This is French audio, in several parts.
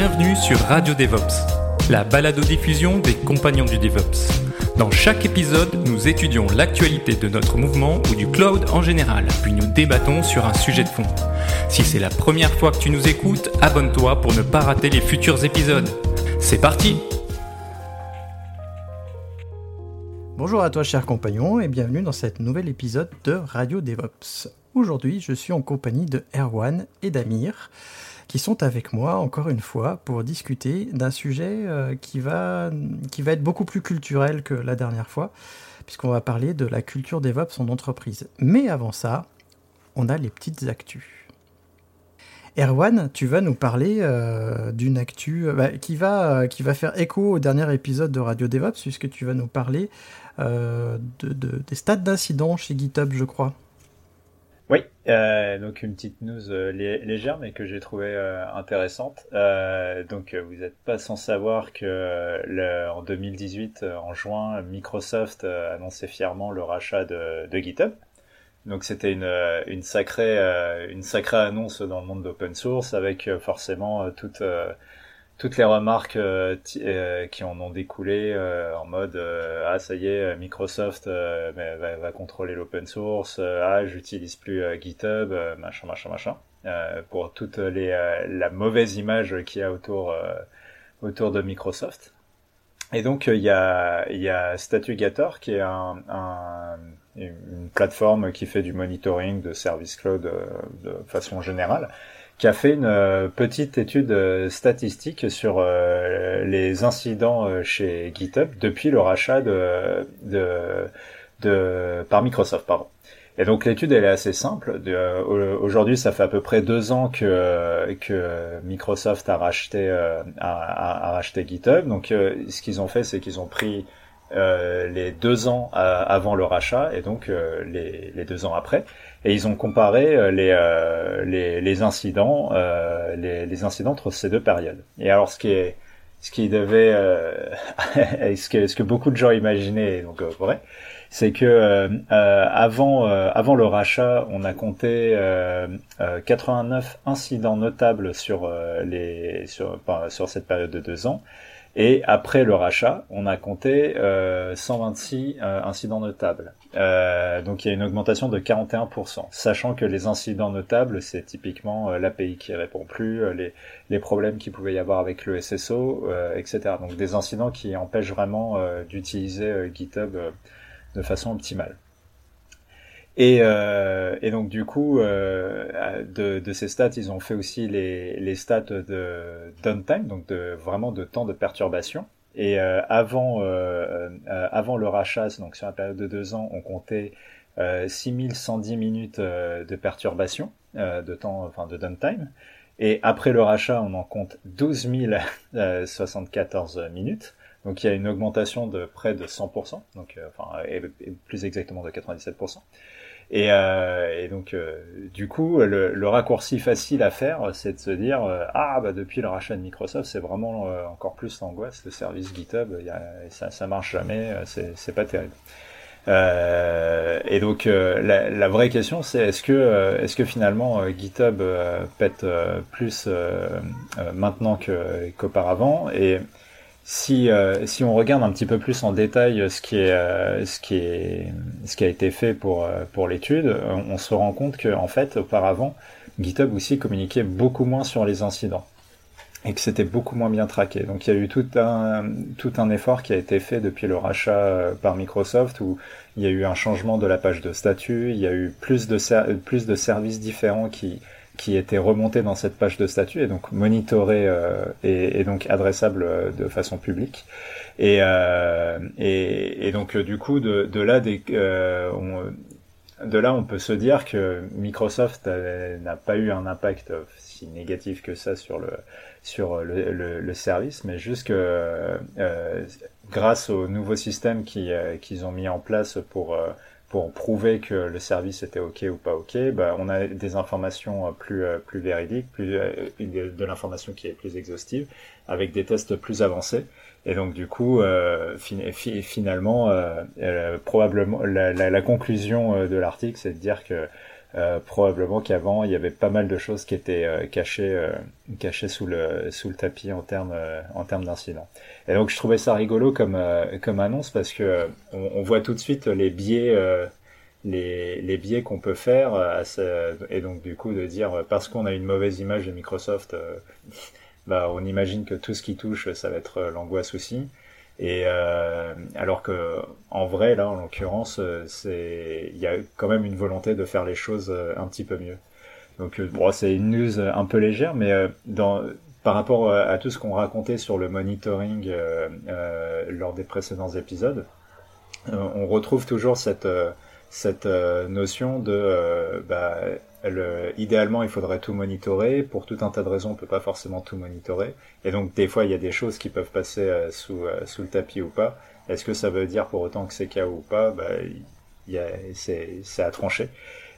Bienvenue sur Radio DevOps, la balado-diffusion des compagnons du DevOps. Dans chaque épisode, nous étudions l'actualité de notre mouvement ou du cloud en général, puis nous débattons sur un sujet de fond. Si c'est la première fois que tu nous écoutes, abonne-toi pour ne pas rater les futurs épisodes. C'est parti Bonjour à toi cher compagnon et bienvenue dans cet nouvel épisode de Radio DevOps. Aujourd'hui je suis en compagnie de Erwan et d'Amir qui sont avec moi encore une fois pour discuter d'un sujet euh, qui, va, qui va être beaucoup plus culturel que la dernière fois puisqu'on va parler de la culture DevOps en entreprise. Mais avant ça, on a les petites actus. Erwan, tu vas nous parler euh, d'une actu euh, bah, qui, va, qui va faire écho au dernier épisode de Radio DevOps, puisque tu vas nous parler de, de, des stades d'incidents chez GitHub, je crois. Oui, donc une petite news légère, mais que j'ai trouvé intéressante. donc vous n'êtes pas sans savoir que le, en 2018, en juin, Microsoft annonçait fièrement le rachat de, de GitHub. Donc c'était une, une sacrée une sacrée annonce dans le monde d'open source avec forcément toutes toutes les remarques qui en ont découlé en mode ah ça y est Microsoft va, contrôler l'open source ah j'utilise plus GitHub machin machin machin. Pour toute les la mauvaise image qu'il y a autour autour de Microsoft. Et donc il y a il y Statugator qui est un, un une plateforme qui fait du monitoring de service cloud de façon générale, qui a fait une petite étude statistique sur les incidents chez GitHub depuis le rachat de, de, de par Microsoft, pardon. Et donc l'étude elle est assez simple. Aujourd'hui, ça fait à peu près deux ans que que Microsoft a racheté a, racheté GitHub. Donc ce qu'ils ont fait, c'est qu'ils ont pris euh, les deux ans avant le rachat et donc euh, les, deux ans après. Et ils ont comparé euh, les, les, les, incidents, les, les, incidents entre ces deux périodes. Et alors ce qui est ce qui devait, ce, que, ce que beaucoup de gens imaginaient, donc vrai, c'est que avant avant le rachat, on a compté 89 incidents notables sur les sur, sur cette période de deux ans. Et après le rachat, on a compté euh, 126 euh, incidents notables. Euh, donc il y a une augmentation de 41%, sachant que les incidents notables, c'est typiquement euh, l'API qui répond plus, euh, les, les problèmes qu'il pouvait y avoir avec le SSO, etc. Donc des incidents qui empêchent vraiment d'utiliser GitHub de façon optimale. Et, euh, et, donc du coup, euh, de, de, ces stats, ils ont fait aussi les, les stats de downtime, donc de vraiment de temps de perturbation. Et euh, avant, euh, euh, avant le rachat, donc sur la période de deux ans, on comptait 6110 minutes de perturbation, de temps, enfin de downtime. Et après le rachat, on en compte 12 074 minutes. Donc il y a une augmentation de près de 100%, donc enfin et, et plus exactement de 97%. Et, euh, et donc, euh, du coup, le, le, raccourci facile à faire, c'est de se dire euh, ah bah depuis le rachat de Microsoft, c'est vraiment euh, encore plus l'angoisse. Le service GitHub, y a, ça, ça marche jamais, c'est pas terrible. et donc, la, la, vraie question, c'est est-ce que est-ce que finalement GitHub pète plus maintenant qu'auparavant? Et si, euh, si on regarde un petit peu plus en détail ce qui est, euh, ce qui est, ce qui a été fait pour, euh, pour l'étude, on, se rend compte que en fait, auparavant, GitHub aussi communiquait beaucoup moins sur les incidents et que c'était beaucoup moins bien traqué. Donc il y a eu tout un, tout un effort qui a été fait depuis le rachat euh, par Microsoft où il y a eu un changement de la page de statut, il y a eu plus de, plus de services différents qui, qui était remonté dans cette page de statut et donc monitoré euh, et, et, donc adressable euh, de façon publique. Et, euh, et, et, donc du coup de, de là des, euh, on, de là, on peut se dire que Microsoft n'a pas eu un impact si négatif que ça sur le sur le, le, service, mais juste que euh, grâce au nouveau système qu'ils ont mis en place pour pour prouver que le service était ok ou pas ok, bah, on a des informations plus plus véridiques, plus de, de l'information qui est plus exhaustive, avec des tests plus avancés. Et donc du coup, euh, finalement, euh, euh, probablement la, la, la, conclusion de l'article, c'est de dire que probablement qu'avant il y avait pas mal de choses qui étaient cachées, cachées sous le sous le tapis en termes en termes d'incidents. Et donc je trouvais ça rigolo comme comme annonce parce que on, on voit tout de suite les biais les, les biais qu'on peut faire et donc du coup de dire parce qu'on a une mauvaise image de Microsoft bah, on imagine que tout ce qui touche, ça va être euh, l'angoisse aussi. Et euh, alors que en vrai, là, en l'occurrence, euh, c'est il y a quand même une volonté de faire les choses un petit peu mieux. Donc bon, c'est une news un peu légère, mais dans par rapport à tout ce qu'on racontait sur le monitoring lors des précédents épisodes, on retrouve toujours cette cette notion de bah, idéalement, il faudrait tout monitorer. Pour tout un tas de raisons, on peut pas forcément tout monitorer. Et donc, des fois, il y a des choses qui peuvent passer euh, sous, euh, sous le tapis ou pas. Est-ce que ça veut dire pour autant que c'est KO ou pas? Bah, C'est à trancher.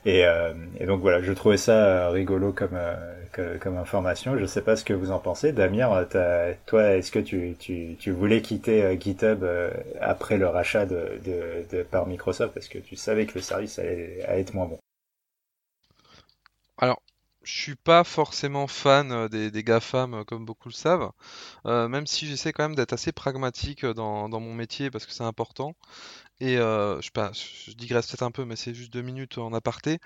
Et, euh, et, donc voilà, je trouvais ça rigolo comme, information. Je sais pas ce que vous en pensez. Damir, toi, est-ce que tu, tu, tu, voulais quitter GitHub après le rachat de, de, de, par Microsoft? Parce que tu savais que le service allait, allait être moins bon alors, je suis pas forcément fan euh, des, GAFAM euh, comme beaucoup le savent, euh, même si j'essaie quand même d'être assez pragmatique dans mon métier parce que c'est important. Et euh, je, je digresse peut-être un peu, mais c'est juste deux minutes en aparté.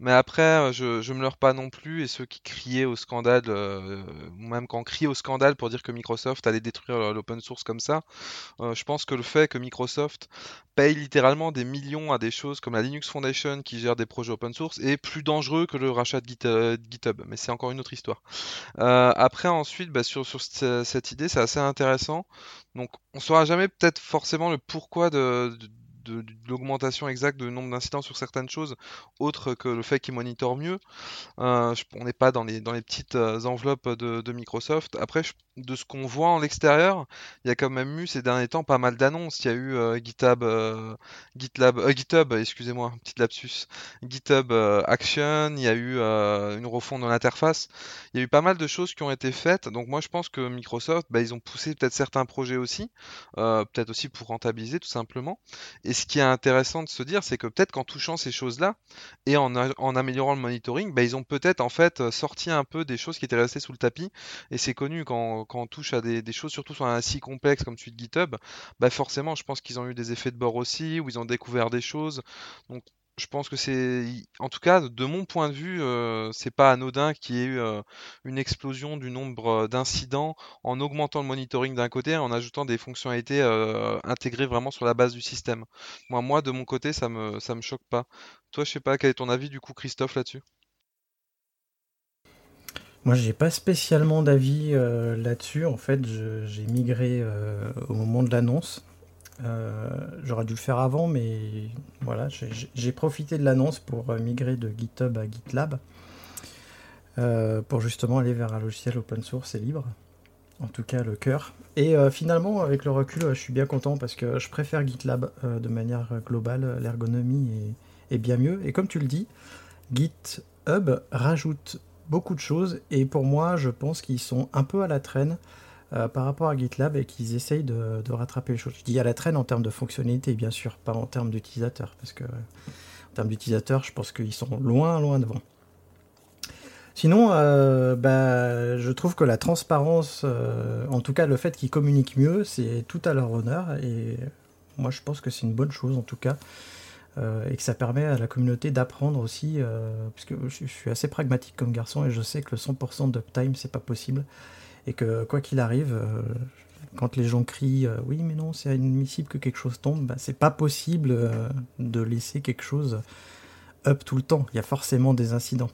Mais après, euh, je, je me leurre pas non plus. Et ceux qui criaient au scandale, euh, même quand on au scandale pour dire que Microsoft allait détruire l'open source comme ça, euh, je pense que le fait que Microsoft paye littéralement des millions à des choses comme la Linux Foundation qui gère des projets open source est plus dangereux que le rachat de, GitHub. Mais c'est encore une autre histoire. après, ensuite, bah, sur, sur cette idée, c'est assez intéressant. Donc, on saura jamais peut-être forcément le pourquoi de de, l'augmentation exacte du nombre d'incidents sur certaines choses, autre que le fait qu'ils monitorent mieux. Euh, on n'est pas dans les, dans les petites euh, enveloppes de, Microsoft. Après, de ce qu'on voit en l'extérieur, il y a quand même eu ces derniers temps pas mal d'annonces. Il y a eu euh, GitHub, GitLab, GitHub, excusez-moi, petite lapsus, GitHub Action. Il y a eu une refonte de l'interface. Il y a eu pas mal de choses qui ont été faites. Donc moi, je pense que Microsoft, bah, ils ont poussé peut-être certains projets aussi, peut-être aussi pour rentabiliser tout simplement. Ce qui est intéressant de se dire, c'est que peut-être qu'en touchant ces choses-là et en, améliorant le monitoring, bah, ils ont peut-être en fait sorti un peu des choses qui étaient restées sous le tapis. Et c'est connu quand, on touche à des, choses, surtout sur un si complexe comme celui de GitHub, bah forcément, je pense qu'ils ont eu des effets de bord aussi, où ils ont découvert des choses. Je pense que c'est, en tout cas, de mon point de vue, euh, c'est pas anodin qu'il y ait eu euh, une explosion du nombre euh, d'incidents en augmentant le monitoring d'un côté et en ajoutant des fonctionnalités intégrées vraiment sur la base du système. Moi, moi, de mon côté, ça me, ça me choque pas. Toi, je sais pas, quel est ton avis du coup, Christophe, là-dessus? Moi, j'ai pas spécialement d'avis là-dessus. En fait, j'ai migré au moment de l'annonce. Euh, j'aurais dû le faire avant, mais voilà, j'ai profité de l'annonce pour euh, migrer de GitHub à GitLab, euh, pour justement aller vers un logiciel open source et libre, en tout cas le cœur. Et finalement, avec le recul, je suis bien content parce que je préfère GitLab de manière globale, l'ergonomie est, est, bien mieux. Et comme tu le dis, GitHub rajoute beaucoup de choses, et pour moi, je pense qu'ils sont un peu à la traîne euh, par rapport à GitLab et qu'ils essayent de, rattraper les choses. Je dis à la traîne en termes de fonctionnalité, bien sûr, pas en termes d'utilisateurs, parce que en termes d'utilisateurs, je pense qu'ils sont loin, loin devant. Sinon, euh, bah, je trouve que la transparence, euh, en tout cas le fait qu'ils communiquent mieux, c'est tout à leur honneur. Et moi, je pense que c'est une bonne chose, en tout cas. et que ça permet à la communauté d'apprendre aussi, puisque je, suis assez pragmatique comme garçon et je sais que le 100% d'uptime, c'est pas possible et que quoi qu'il arrive, euh, quand les gens crient euh, oui mais non c'est inadmissible que quelque chose tombe, bah, c'est pas possible euh, de laisser quelque chose up tout le temps. Il y a forcément des incidents.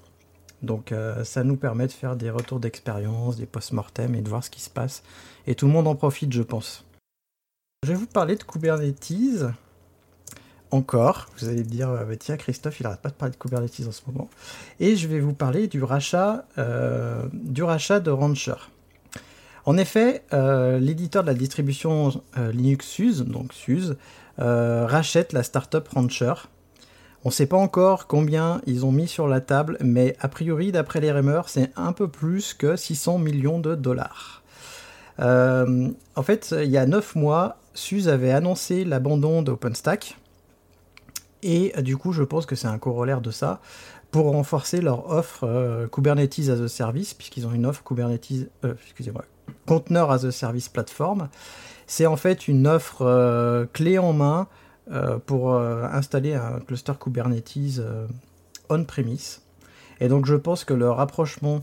Donc ça nous permet de faire des retours d'expérience, des post-mortem et de voir ce qui se passe. Et tout le monde en profite, je pense. Je vais vous parler de Kubernetes. encore. Vous allez me dire, bah, tiens, Christophe, il n'arrête pas de parler de Kubernetes en ce moment. Et je vais vous parler du rachat, du rachat de Rancher. En effet, euh, l'éditeur de la distribution Linux SUSE, donc SUSE, rachète la startup Rancher. On ne sait pas encore combien ils ont mis sur la table, mais a priori, d'après les rumeurs, c'est un peu plus que 600 millions de dollars. en fait, il y a 9 mois, SUSE avait annoncé l'abandon d'OpenStack, et euh, du coup, je pense que c'est un corollaire de ça pour renforcer leur offre euh, Kubernetes as a Service, puisqu'ils ont une offre Kubernetes, euh, excusez-moi, Container as a Service plateforme. C'est en fait une offre clé en main pour installer un cluster Kubernetes on-premise. Et donc je pense que le rapprochement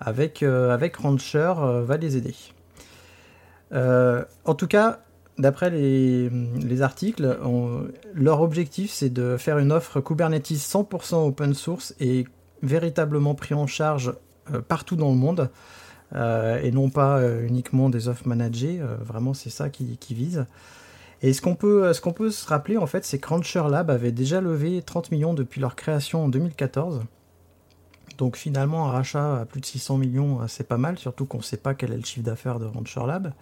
avec, avec Rancher va les aider. en tout cas, d'après les, articles, leur objectif c'est de faire une offre Kubernetes 100% open source et véritablement pris en charge euh, partout dans le monde euh, et non pas euh, uniquement des offres managées. vraiment, c'est ça qui, qui vise. Et ce qu'on peut, ce qu'on peut se rappeler en fait, c'est que Rancher Lab avait déjà levé 30 millions depuis leur création en 2014. Donc finalement, un rachat à plus de 600 millions, c'est pas mal, surtout qu'on ne sait pas quel est le chiffre d'affaires de Rancher Lab.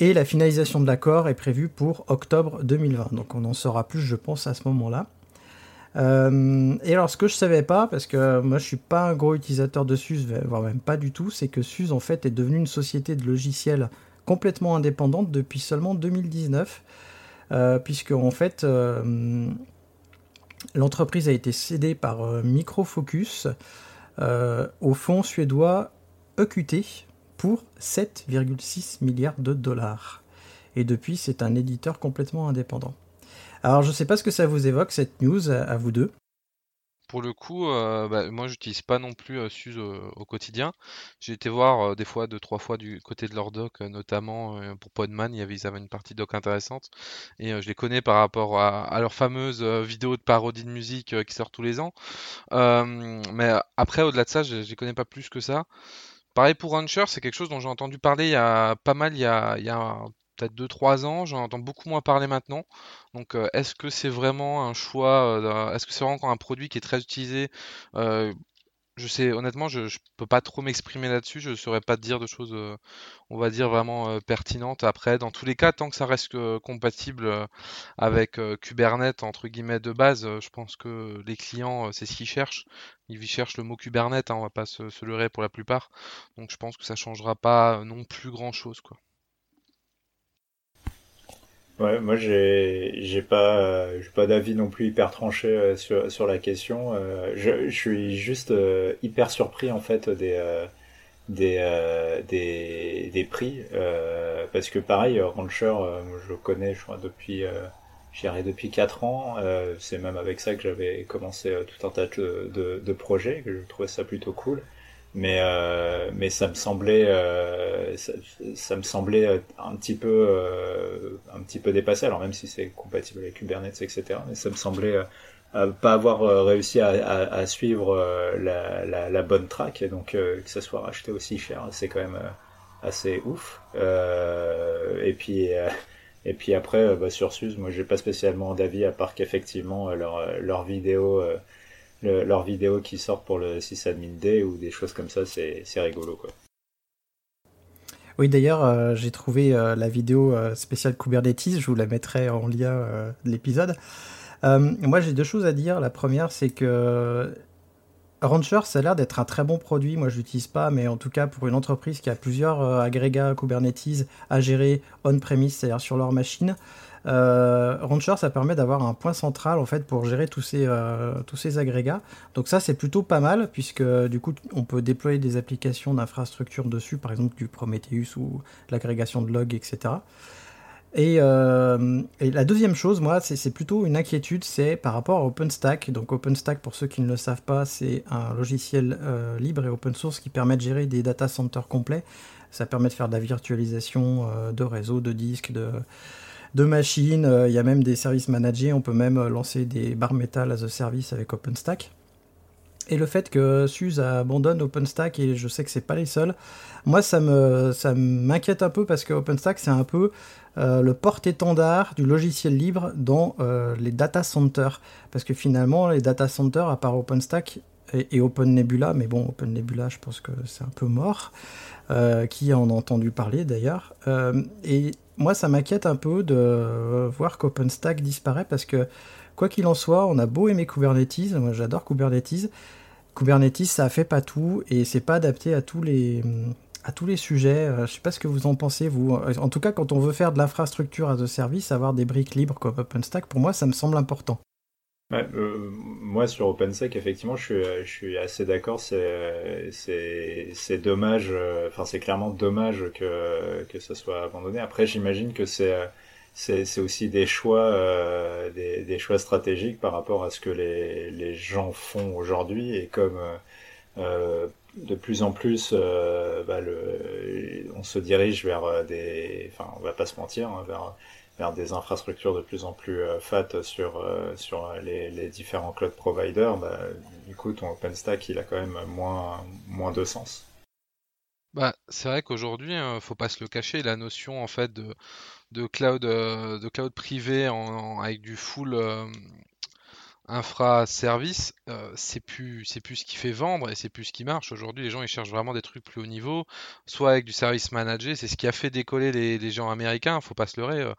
Et la finalisation de l'accord est prévue pour octobre 2020. Donc on en saura plus, je pense, à ce moment-là. Euh, et alors, ce que je savais pas, parce que moi je suis pas un gros utilisateur de SUSE, voire même pas du tout, c'est que SUSE en fait est devenue une société de logiciels complètement indépendante depuis seulement 2019, euh, puisque en fait euh, l'entreprise a été cédée par Microfocus au fonds suédois EQT, pour 7,6 milliards de dollars. Et depuis, c'est un éditeur complètement indépendant. Alors, je ne sais pas ce que ça vous évoque, cette news, à vous deux. Pour le coup, euh, bah, moi j'utilise pas non plus euh, SUSE au quotidien. J'ai été voir euh, des fois, deux, trois fois du côté de leur doc, notamment pour Podman, il y avait, ils avaient une partie doc intéressante. Et je les connais par rapport à, leur fameuse vidéo de parodie de musique qui sort tous les ans. mais après, au-delà de ça, je, les connais pas plus que ça. Pareil pour Rancher, c'est quelque chose dont j'ai entendu parler il y a pas mal, il y a, peut-être 2-3 ans, j'en entends beaucoup moins parler maintenant. Donc euh, est-ce que c'est vraiment un choix, euh, est-ce que c'est vraiment un produit qui est très utilisé? Euh, je sais, honnêtement, je, ne peux pas trop m'exprimer là-dessus. Je ne saurais pas te dire de choses, on va dire, vraiment pertinentes. Après, dans tous les cas, tant que ça reste compatible avec Kubernetes, entre guillemets, de base, je pense que les clients, c'est ce qu'ils cherchent. Ils cherchent le mot Kubernetes, hein, on va pas se, se, leurrer pour la plupart. Donc je pense que ça changera pas non plus grand-chose, quoi. Ouais, moi j'ai j'ai pas euh, j'ai pas d'avis non plus hyper tranché euh, sur sur la question. Euh, je, je suis juste hyper surpris en fait des des des des prix. Parce que pareil Rancher je le connais je crois depuis j'irai depuis 4 ans. C'est même avec ça que j'avais commencé tout un tas de, de, de projets que je trouvais ça plutôt cool mais euh, mais ça me semblait euh, ça, me semblait euh, un petit peu un petit peu dépassé. Alors même si c'est compatible avec Kubernetes etc mais ça me semblait pas avoir réussi à, à, suivre la, la, la, bonne track. Et donc que ça soit racheté aussi cher c'est quand même assez ouf. Et puis et puis après bah, sur SUSE moi j'ai pas spécialement d'avis à part qu'effectivement leur leur vidéo leurs vidéos qui sortent pour le sysadmin day ou des choses comme ça, c'est rigolo quoi. Oui, d'ailleurs, euh, j'ai trouvé euh, la vidéo euh, spéciale Kubernetes, je vous la mettrai en lien de l'épisode. moi, j'ai deux choses à dire. La première, c'est que Rancher, ça a l'air d'être un très bon produit. Moi, je l'utilise pas, mais en tout cas, pour une entreprise qui a plusieurs agrégats Kubernetes à gérer on-premise, c'est-à-dire sur leur machine, euh, Rancher, ça permet d'avoir un point central en fait pour gérer tous ces, euh, agrégats. Donc ça, c'est plutôt pas mal puisque du coup, on peut déployer des applications d'infrastructure dessus, par exemple du Prometheus ou l'agrégation de logs, etc. Euh, et, la deuxième chose, moi, c'est plutôt une inquiétude, c'est par rapport à OpenStack. Donc OpenStack, pour ceux qui ne le savent pas, c'est un logiciel libre et open source qui permet de gérer des data centers complets. Ça permet de faire de la virtualisation de réseaux, de disques, de, de machines. Euh, il y a même des services managés. On peut même euh, lancer des bar metal as a service avec OpenStack. et le fait que SUSE abandonne OpenStack, et je sais que c'est pas les seuls, moi ça me ça m'inquiète un peu parce que OpenStack c'est un peu euh, le porte-étendard du logiciel libre dans les data centers. Parce que finalement, les data centers, à part OpenStack et, et OpenNebula, mais bon, OpenNebula, je pense que c'est un peu mort, qui en a entendu parler d'ailleurs. et moi, ça m'inquiète un peu de voir qu'OpenStack disparaît parce que, quoi qu'il en soit, on a beau aimer Kubernetes, moi j'adore Kubernetes. Kubernetes, ça fait pas tout et c'est pas adapté à tous les à tous les sujets. Euh, je sais pas ce que vous en pensez, vous. En tout cas, quand on veut faire de l'infrastructure à the service, avoir des briques libres comme OpenStack, pour moi, ça me semble important. Euh, moi, sur OpenStack, effectivement, je suis, je suis assez d'accord. C'est, c'est, dommage. Euh, enfin, c'est clairement dommage que que ça soit abandonné. Après, j'imagine que c'est c'est, aussi des choix, des, des, choix stratégiques par rapport à ce que les, les gens font aujourd'hui. Et comme de plus en plus, euh, bah, le, on se dirige vers euh, des, enfin, on va pas se mentir, hein, vers, vers des infrastructures de plus en plus euh, fat sur sur les, les, différents cloud providers. Du coup, ton OpenStack, il a quand même moins moins de sens. Bah, c'est vrai qu'aujourd'hui, hein, faut pas se le cacher, la notion en fait de, de cloud de cloud privé avec du full service, euh, c'est plus plus ce qui fait vendre et c'est plus ce qui marche. Aujourd'hui, les gens ils cherchent vraiment des trucs plus haut niveau, soit avec du service managé. C'est ce qui a fait décoller les, gens américains. Faut pas se leurrer. Euh.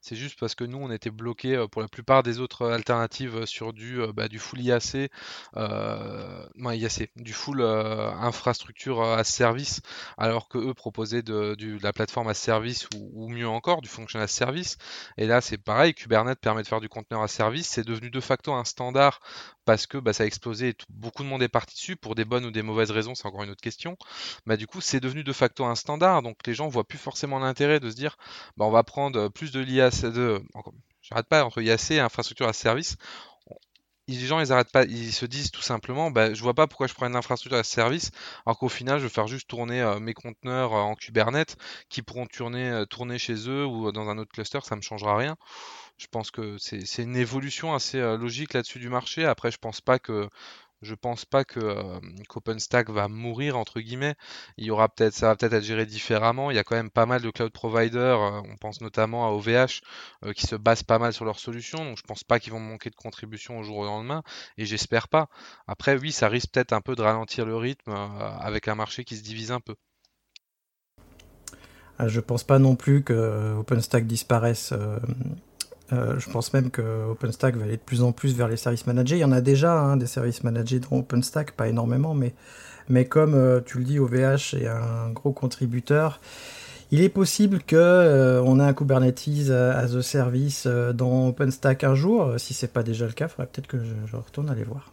c'est juste parce que nous on était bloqués euh, pour la plupart des autres alternatives sur du bah, du full IAC, non IAC, du full infrastructure à service, alors que eux proposaient de, la plateforme à service ou, ou, mieux encore du function à service. Et là c'est pareil. Kubernetes permet de faire du conteneur à service. C'est devenu de facto un standard parce que bah, ça a explosé beaucoup de monde est parti dessus pour des bonnes ou des mauvaises raisons, c'est encore une autre question. Bah, du coup, c'est devenu de facto un standard, donc les gens voient plus forcément l'intérêt de se dire bah, on va prendre plus de l'IAC, de, j'arrête pas, entre IAC et infrastructure à service. Les gens, ils arrêtent pas, ils se disent tout simplement, bah, je vois pas pourquoi je prends une infrastructure à service, alors qu'au final, je vais faire juste tourner euh, mes conteneurs euh, en Kubernetes, qui pourront tourner, euh, tourner chez eux ou dans un autre cluster, ça me changera rien. Je pense que c'est une évolution assez logique là-dessus du marché. Après, je pense pas que je pense pas que qu'OpenStack va mourir entre guillemets. Il y aura peut-être, ça va peut-être être géré différemment. Il y a quand même pas mal de cloud providers. On pense notamment à OVH qui se basent pas mal sur leurs solutions. Donc je pense pas qu'ils vont manquer de contribution au jour au lendemain. Et j'espère pas. Après oui, ça risque peut-être un peu de ralentir le rythme avec un marché qui se divise un peu. Ah, je pense pas non plus que OpenStack disparaisse euh, je pense même que OpenStack va aller de plus en plus vers les services managés. Il y en a déjà hein, des services managés dans OpenStack, pas énormément, mais, comme euh, tu le dis, OVH est un gros contributeur. Il est possible que euh, ait un Kubernetes as a service dans OpenStack un jour. Si c'est pas déjà le cas, il faudrait peut-être que je, je, retourne aller voir.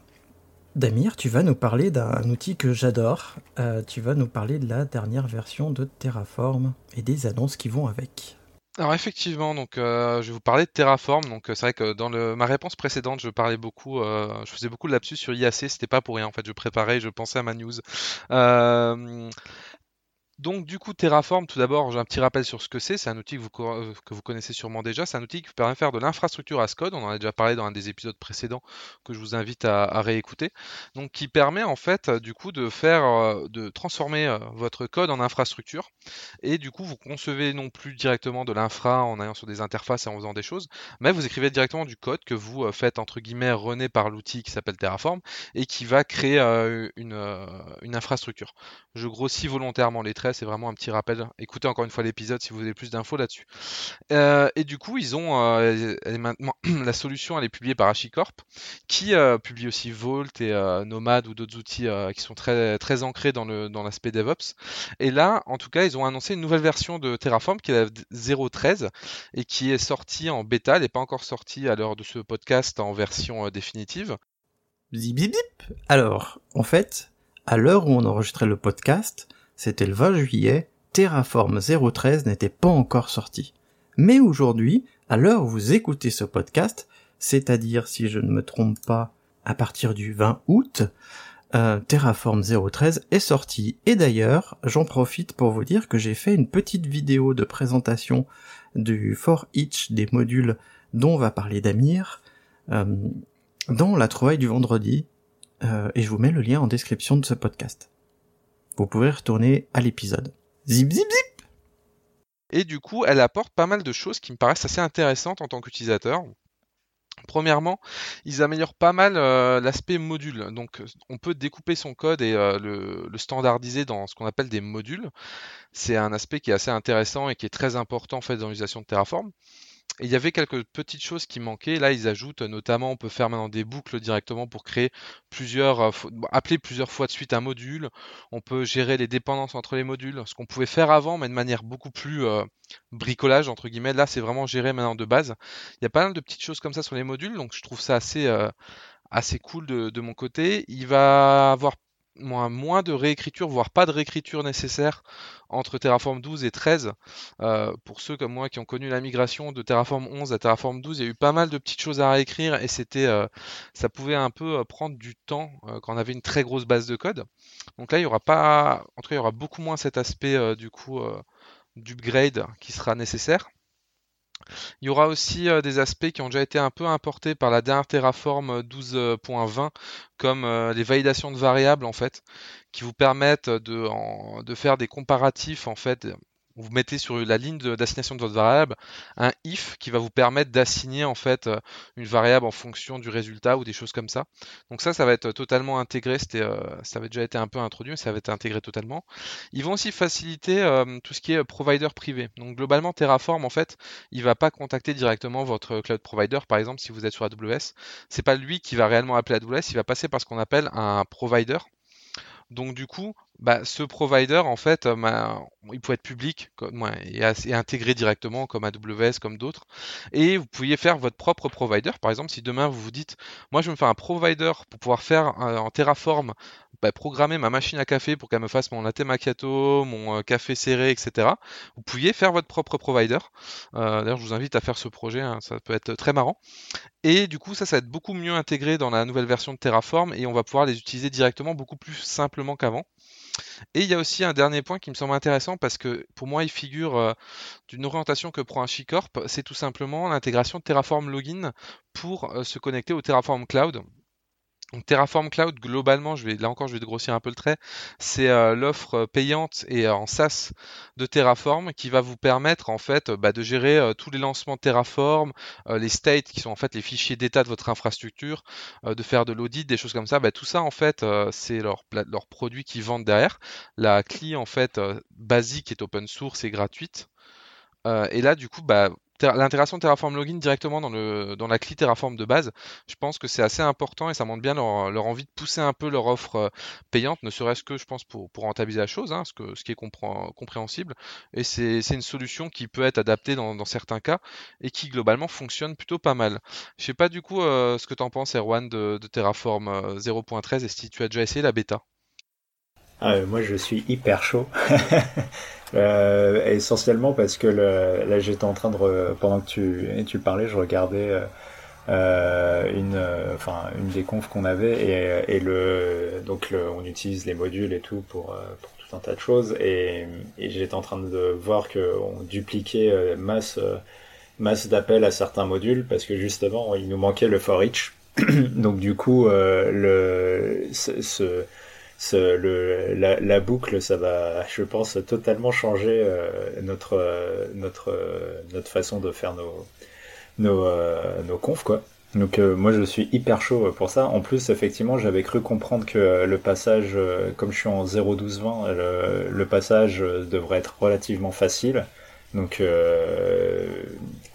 Damir, tu vas nous parler d'un outil que j'adore. tu vas nous parler de la dernière version de Terraform et des annonces qui vont avec. Alors effectivement, donc euh, je vais vous parler de Terraform. Donc euh, c'est vrai que dans le, ma réponse précédente, je parlais beaucoup, euh, je faisais beaucoup de lapsus sur IAC. C'était pas pour rien en fait. Je préparais, je pensais à ma news. Donc du coup Terraform, tout d'abord j'ai un petit rappel sur ce que c'est. C'est un outil que vous, euh, connaissez sûrement déjà. C'est un outil qui vous permet de faire de l'infrastructure as code. On en a déjà parlé dans un des épisodes précédents que je vous invite à, réécouter. Donc qui permet en fait du coup de faire, euh, de transformer euh, votre code en infrastructure. Et du coup vous concevez non plus directement de l'infra en allant sur des interfaces et en faisant des choses, mais vous écrivez directement du code que vous faites entre guillemets runner par l'outil qui s'appelle Terraform et qui va créer une, une infrastructure. Je grossis volontairement les traits c'est vraiment un petit rappel. Écoutez encore une fois l'épisode si vous avez plus d'infos là-dessus. Euh, et du coup, ils ont euh, maintenant la solution, elle est publiée par HashiCorp, qui euh, publie aussi Vault et Nomad ou d'autres outils qui sont très très ancrés dans le dans l'aspect DevOps. Et là, en tout cas, ils ont annoncé une nouvelle version de Terraform qui est la 0.13 et qui est sortie en bêta. Elle n'est pas encore sortie à l'heure de ce podcast en version définitive. Zip, zip. Alors, en fait, à l'heure où on enregistrait le podcast, c'était le 20 juillet, Terraform 0.13 n'était pas encore sorti. Mais aujourd'hui, à l'heure où vous écoutez ce podcast, c'est-à-dire si je ne me trompe pas, à partir du 20 août, euh, Terraform 0.13 est sorti. Et d'ailleurs, j'en profite pour vous dire que j'ai fait une petite vidéo de présentation du for each des modules dont va parler Damir euh, dans la trouvaille du vendredi. et je vous mets le lien en description de ce podcast. Vous pouvez retourner à l'épisode. Zip zip zip Et du coup, elle apporte pas mal de choses qui me paraissent assez intéressantes en tant qu'utilisateur. Premièrement, ils améliorent pas mal euh, l'aspect module. Donc, on peut découper son code et euh, le, standardiser dans ce qu'on appelle des modules. C'est un aspect qui est assez intéressant et qui est très important en fait dans l'utilisation de Terraform il y avait quelques petites choses qui manquaient. Là, ils ajoutent notamment, on peut faire maintenant des boucles directement pour créer plusieurs, euh, appeler plusieurs fois de suite un module. On peut gérer les dépendances entre les modules, ce qu'on pouvait faire avant, mais de manière beaucoup plus euh, bricolage entre guillemets. Là, c'est vraiment géré maintenant de base. Il y a pas mal de petites choses comme ça sur les modules, donc je trouve ça assez euh, assez cool de, de, mon côté. Il va avoir moins, de réécriture, voire pas de réécriture nécessaire entre Terraform 12 et 13. Euh, pour ceux comme moi qui ont connu la migration de Terraform 11 à Terraform 12, il y a eu pas mal de petites choses à réécrire et c'était, euh, ça pouvait un peu euh, prendre du temps quand on avait une très grosse base de code. Donc là, il y aura pas, en tout cas, il y aura beaucoup moins cet aspect du coup d'upgrade qui sera nécessaire. Il y aura aussi euh, des aspects qui ont déjà été un peu importés par la dernière Terraform 12.20, comme euh, les validations de variables en fait, qui vous permettent de, de faire des comparatifs en fait vous mettez sur la ligne d'assignation de, votre variable un if qui va vous permettre d'assigner en fait euh, une variable en fonction du résultat ou des choses comme ça. Donc ça, ça va être totalement intégré. Euh, ça avait déjà été un peu introduit, mais ça va être intégré totalement. Ils vont aussi faciliter euh, tout ce qui est provider privé. Donc globalement, Terraform en fait, il va pas contacter directement votre cloud provider. Par exemple, si vous êtes sur AWS, c'est pas lui qui va réellement appeler AWS. Il va passer par ce qu'on appelle un provider. Donc du coup, bah, ce provider, en fait, euh, bah, il peut être public et, intégré directement comme AWS, comme d'autres. Et vous pouviez faire votre propre provider. Par exemple, si demain vous vous dites, moi je vais me faire un provider pour pouvoir faire en Terraform, bah, programmer ma machine à café pour qu'elle me fasse mon latte macchiato, mon euh, café serré, etc. Vous pouviez faire votre propre provider. Euh, d'ailleurs, je vous invite à faire ce projet, hein, ça peut être très marrant. Et du coup, ça, ça va être beaucoup mieux intégré dans la nouvelle version de Terraform et on va pouvoir les utiliser directement beaucoup plus simplement qu'avant. Et il y a aussi un dernier point qui me semble intéressant parce que pour moi, il figure euh, d'une orientation que prend HashiCorp, c'est tout simplement l'intégration de Terraform Login pour euh, se connecter au Terraform Cloud. Donc Terraform Cloud, globalement, là encore, je vais grossir un peu le trait, c'est euh, l'offre euh, payante et euh, en SaaS de Terraform qui va vous permettre en fait bah, de gérer tous les lancements de Terraform, les states qui sont en fait les fichiers d'état de votre infrastructure, de faire de l'audit, des choses comme ça. Bah, tout ça en fait, c'est leur, leur produit qu'ils vendent derrière. La CLI en fait basique est open source et gratuite. et là, du coup, bah, l'intégration de Terraform Login directement dans, la CLI Terraform de base, je pense que c'est assez important et ça montre bien leur, envie de pousser un peu leur offre euh, payante, ne serait-ce que, je pense, pour, rentabiliser la chose, hein, ce, qui est compréhensible. Et c'est une solution qui peut être adaptée dans, dans, certains cas et qui, globalement, fonctionne plutôt pas mal. Je sais pas, du coup, euh, ce que tu en penses, Erwan, de, de Terraform 0.13 euh, et si tu as déjà essayé la bêta? Ah, moi, je suis hyper chaud. Euh, essentiellement parce que le, là j'étais en train de pendant que tu tu parlais je regardais euh, euh une enfin une des confs qu'on avait et, et le donc le, on utilise les modules et tout pour, euh, pour tout un tas de choses et, et j'étais en train de voir que on dupliquait masse masse d'appels à certains modules parce que justement il nous manquait le for each donc du coup le ce la, boucle, ça va, je pense, totalement changer euh, notre, euh, notre, euh, notre façon de faire nos, nos, nos confs, quoi. Donc moi je suis hyper chaud pour ça. En plus effectivement j'avais cru comprendre que le passage, comme je suis en 0.12.20, le, passage devrait être relativement facile. Donc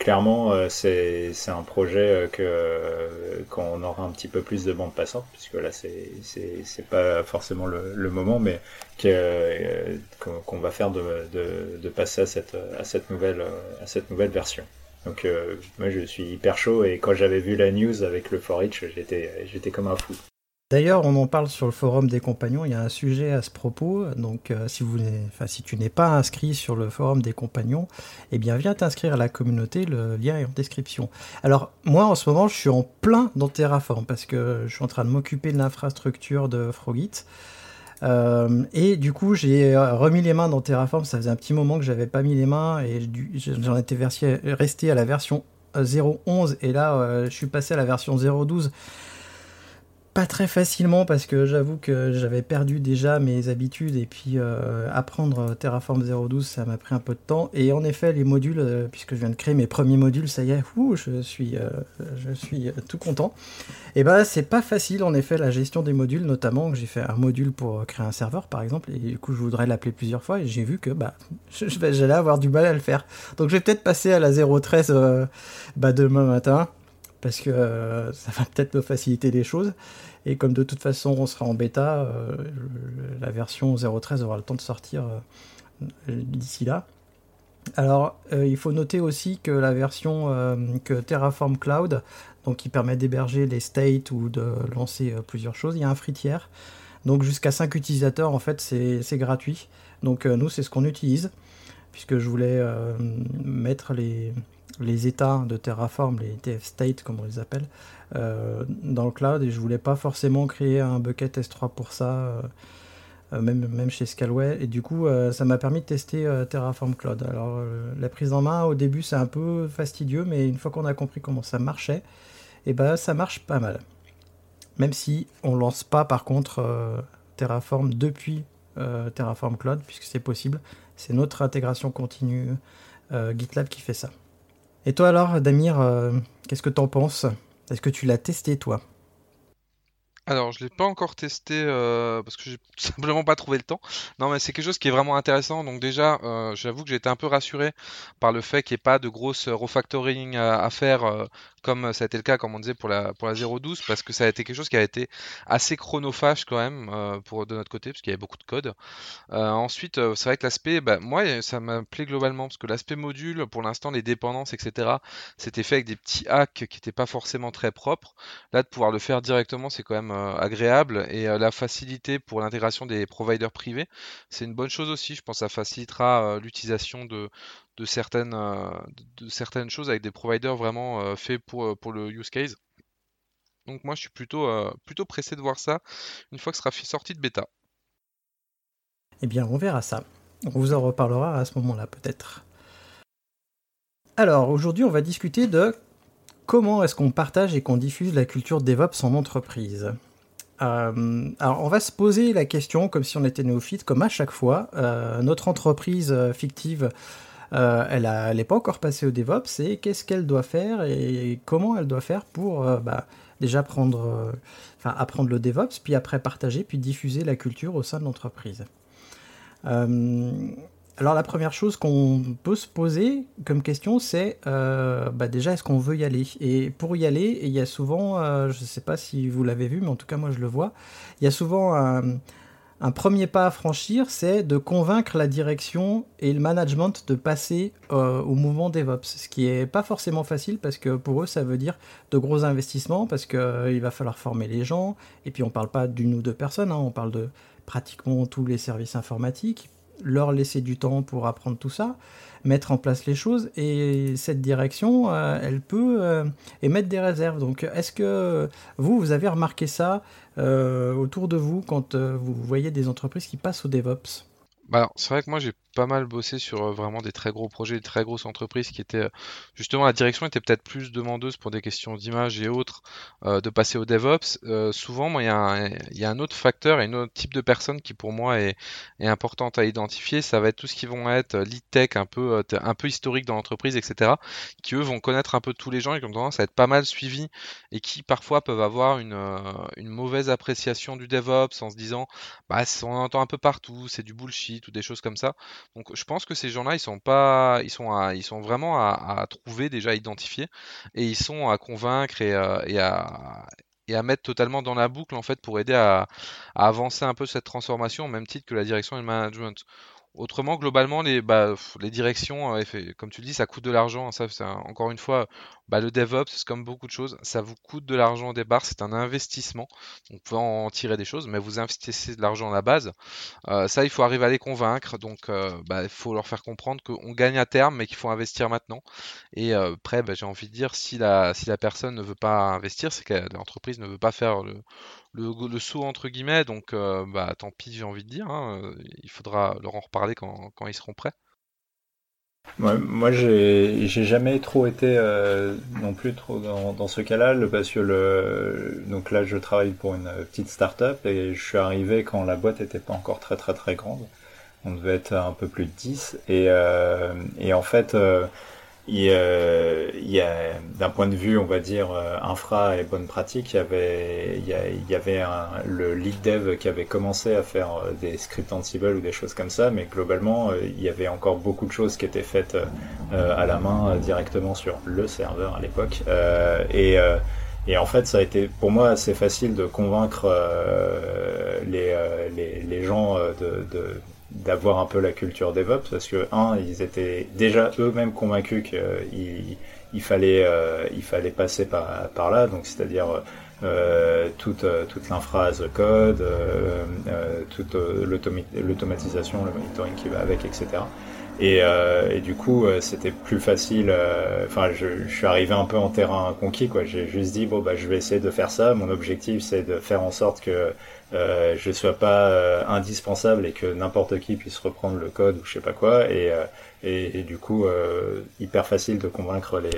clairement, euh, c'est un projet euh, que qu'on aura un petit peu plus de bande passante, puisque là c'est pas forcément le, moment, mais qu'on va faire de, passer à cette nouvelle version. Donc moi je suis hyper chaud et quand j'avais vu la news avec le for each, j'étais j'étais comme un fou. D'ailleurs, on en parle sur le forum des compagnons. Il y a un sujet à ce propos. Donc, euh, si, tu n'es pas inscrit sur le forum des compagnons, eh bien, viens t'inscrire à la communauté. Le lien est en description. Alors, moi, en ce moment, je suis en plein dans Terraform parce que je suis en train de m'occuper de l'infrastructure de Frogit. Euh, et du coup, j'ai remis les mains dans Terraform. Ça faisait un petit moment que j'avais pas mis les mains et j'en étais resté à la version 0.11 et là, euh, je suis passé à la version 0.12 pas très facilement parce que j'avoue que j'avais perdu déjà mes habitudes et puis euh, apprendre Terraform 0.12 ça m'a pris un peu de temps. Et en effet les modules euh, puisque je viens de créer mes premiers modules ça y est je suis euh, je suis tout content. Et ben c'est pas facile en effet la gestion des modules notamment que j'ai fait un module pour créer un serveur par exemple et du coup je voudrais l'appeler plusieurs fois et j'ai vu que bah j'allais avoir du mal à le faire. Donc je vais peut-être passer à la 0.13 bah, demain matin parce que euh, ça va peut-être me faciliter les choses. Et comme de toute façon on sera en bêta, euh, la version 0.13 aura le temps de sortir euh, d'ici là. Alors il faut noter aussi que la version que Terraform Cloud, donc qui permet d'héberger les states ou de lancer plusieurs choses, il y a un free tiers. Donc jusqu'à 5 utilisateurs en fait c'est gratuit. Donc nous c'est ce qu'on utilise puisque je voulais mettre les, les états de Terraform, les TF state comme on les appelle, euh, dans le cloud et je voulais pas forcément créer un bucket S3 pour ça, euh, euh, même, même chez Scalway. Et du coup, ça m'a permis de tester Terraform Cloud. Alors, la prise en main au début, c'est un peu fastidieux, mais une fois qu'on a compris comment ça marchait, et eh ben ça marche pas mal. Même si on lance pas par contre Terraform depuis Terraform Cloud, puisque c'est possible. C'est notre intégration continue GitLab qui fait ça. Et toi alors, Damir, euh, qu'est-ce que t'en penses? Est-ce que tu l'as testé toi? Alors, je l'ai pas encore testé euh, parce que j'ai simplement pas trouvé le temps. Non, mais c'est quelque chose qui est vraiment intéressant. Donc déjà, euh, j'avoue que j'ai été un peu rassuré par le fait qu'il n'y ait pas de grosse refactoring à, faire comme ça a été le cas, comme on disait, pour la, pour la 0.12, parce que ça a été quelque chose qui a été assez chronophage quand même euh, pour, de notre côté, parce qu'il y avait beaucoup de code. Euh, ensuite, euh, c'est vrai que l'aspect, bah, moi, ça m'a plu globalement, parce que l'aspect module, pour l'instant, les dépendances, etc., c'était fait avec des petits hacks qui n'étaient pas forcément très propres. Là, de pouvoir le faire directement, c'est quand même agréable, et la facilité pour l'intégration des providers privés, c'est une bonne chose aussi. Je pense que ça facilitera l'utilisation de, certaines, euh, choses avec des providers vraiment euh, faits pour, euh, pour le use case. Donc moi je suis plutôt, plutôt pressé de voir ça une fois que ce sera sorti de bêta. Eh bien on verra ça. On vous en reparlera à ce moment-là peut-être. Alors aujourd'hui on va discuter de comment est-ce qu'on partage et qu'on diffuse la culture DevOps en entreprise? alors on va se poser la question comme si on était néophyte, comme à chaque fois. notre entreprise fictive euh, elle n'est pas encore passée au DevOps et qu'est-ce qu'elle doit faire et comment elle doit faire pour euh, bah, déjà prendre, euh, apprendre le DevOps, puis après partager, puis diffuser la culture au sein de l'entreprise? Alors la première chose qu'on peut se poser comme question, c'est bah, déjà est-ce qu'on veut y aller? Et pour y aller, il y a souvent, je ne sais pas si vous l'avez vu, mais en tout cas moi je le vois, il y a souvent un premier pas à franchir, c'est de convaincre la direction et le management de passer euh, au mouvement DevOps, ce qui est pas forcément facile parce que pour eux ça veut dire de gros investissements parce qu'il euh, va falloir former les gens. Et puis on parle pas d'une ou deux personnes, hein, on parle de pratiquement tous les services informatiques, leur laisser du temps pour apprendre tout ça, mettre en place les choses et cette direction, euh, elle peut émettre des réserves. Donc est-ce que vous, vous avez remarqué ça autour de vous quand vous voyez des entreprises qui passent au DevOps? Bah c'est vrai que moi j'ai pas mal bossé sur euh, vraiment des très gros projets, des très grosses entreprises qui étaient euh, justement la direction était peut-être plus demandeuse pour des questions d'image et autres euh, de passer au DevOps. souvent, il y, a un, y a un autre facteur et un autre type de personne qui pour moi est, est importante à identifier. Ça va être tout ce qui vont être lead tech, un peu un peu historique dans l'entreprise, etc. Qui eux vont connaître un peu tous les gens et qui ont tendance à être pas mal suivis et qui parfois peuvent avoir une, une mauvaise appréciation du DevOps en se disant bah on entend un peu partout, c'est du bullshit ou des choses comme ça. Donc je pense que ces gens-là, ils sont pas, ils sont, ils sont vraiment à, trouver déjà, à identifier, et ils sont à convaincre et, euh, à, et à mettre totalement dans la boucle en fait pour aider à, avancer un peu cette transformation au même titre que la direction et le management. Autrement, globalement, les, bah, les directions, euh, comme tu le dis, ça coûte de l'argent. Ça, c'est encore une fois, bah, le DevOps, c'est comme beaucoup de choses, ça vous coûte de l'argent au départ, c'est un investissement. Donc, vous pouvez en tirer des choses, mais vous investissez de l'argent à la base. Euh, ça, il faut arriver à les convaincre. Donc, euh, bah, il faut leur faire comprendre qu'on gagne à terme, mais qu'il faut investir maintenant. Et après, bah, j'ai envie de dire, si la, si la personne ne veut pas investir, c'est que l'entreprise ne veut pas faire le, le, saut entre guillemets, donc euh, bah tant pis j'ai envie de dire, hein, il faudra leur en reparler quand, ils seront prêts. Moi, j'ai jamais trop été non plus trop dans, ce cas-là, parce que le, donc là, je travaille pour une petite start-up et je suis arrivé quand la boîte était pas encore très très très grande. On devait être un peu plus de 10 et, et en fait, il, y a, d'un point de vue, on va dire, euh, infra et bonne pratique, il y avait, il y, avait un, le lead dev qui avait commencé à faire euh, des scripts Ansible ou des choses comme ça, mais globalement, euh, il y avait encore beaucoup de choses qui étaient faites à la main directement sur le serveur à l'époque. et, et en fait, ça a été pour moi assez facile de convaincre les, les, les, gens de, de d'avoir un peu la culture DevOps parce que un ils étaient déjà eux-mêmes convaincus qu'il il fallait euh, il fallait passer par, par là. Donc c'est-à-dire euh, toute toute l'infra as code euh, euh toute l'automatisation le monitoring qui va avec etc et, euh, et, du coup, c'était plus facile. Enfin, je, je, suis arrivé un peu en terrain conquis, quoi. J'ai juste dit bon bah je vais essayer de faire ça. Mon objectif, c'est de faire en sorte que euh, je sois pas euh, indispensable et que n'importe qui puisse reprendre le code ou je sais pas quoi. Et, euh, et, du coup, hyper facile de convaincre les,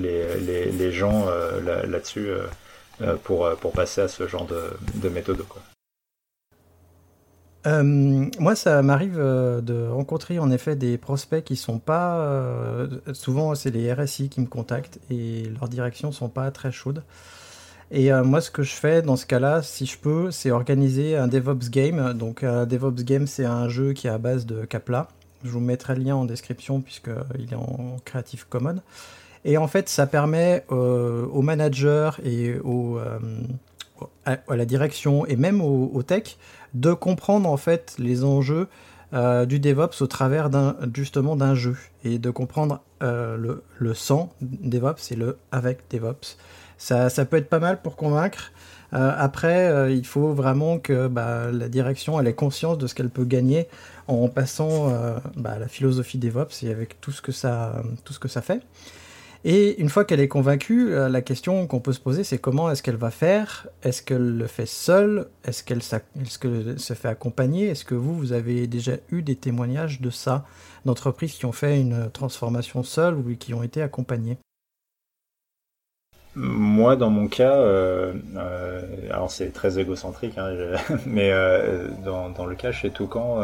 les, les, les gens là-dessus pour, pour passer à ce genre de, de méthode. Quoi. Euh, moi, ça m'arrive de rencontrer en effet des prospects qui sont pas. Euh, souvent, c'est les RSI qui me contactent et leurs directions sont pas très chaudes. Et euh, moi, ce que je fais dans ce cas-là, si je peux, c'est organiser un DevOps Game. Donc, un DevOps Game, c'est un jeu qui est à base de Capla. Je vous mettrai le lien en description puisqu'il est en Creative Commons. Et en fait, ça permet euh, aux managers et aux, euh, à, la direction et même aux, tech de comprendre en fait les enjeux du DevOps au travers d'un justement d'un jeu et de comprendre le, le sans DevOps et le avec DevOps. Ça, peut être pas mal pour convaincre. Euh, après, euh, il faut vraiment que bah, la direction elle ait conscience de ce qu'elle peut gagner en passant euh, bah, la philosophie DevOps et avec tout ce que ça, tout ce que ça fait. Et une fois qu'elle est convaincue, la question qu'on peut se poser, c'est comment est-ce qu'elle va faire? Est-ce qu'elle le fait seule? Est-ce qu'elle se fait accompagner? Est-ce que vous, vous avez déjà eu des témoignages de ça, d'entreprises qui ont fait une transformation seule ou qui ont été accompagnées? Moi, dans mon cas, euh, euh, alors c'est très égocentrique, hein, mais euh, dans, dans, le cas chez Toucan,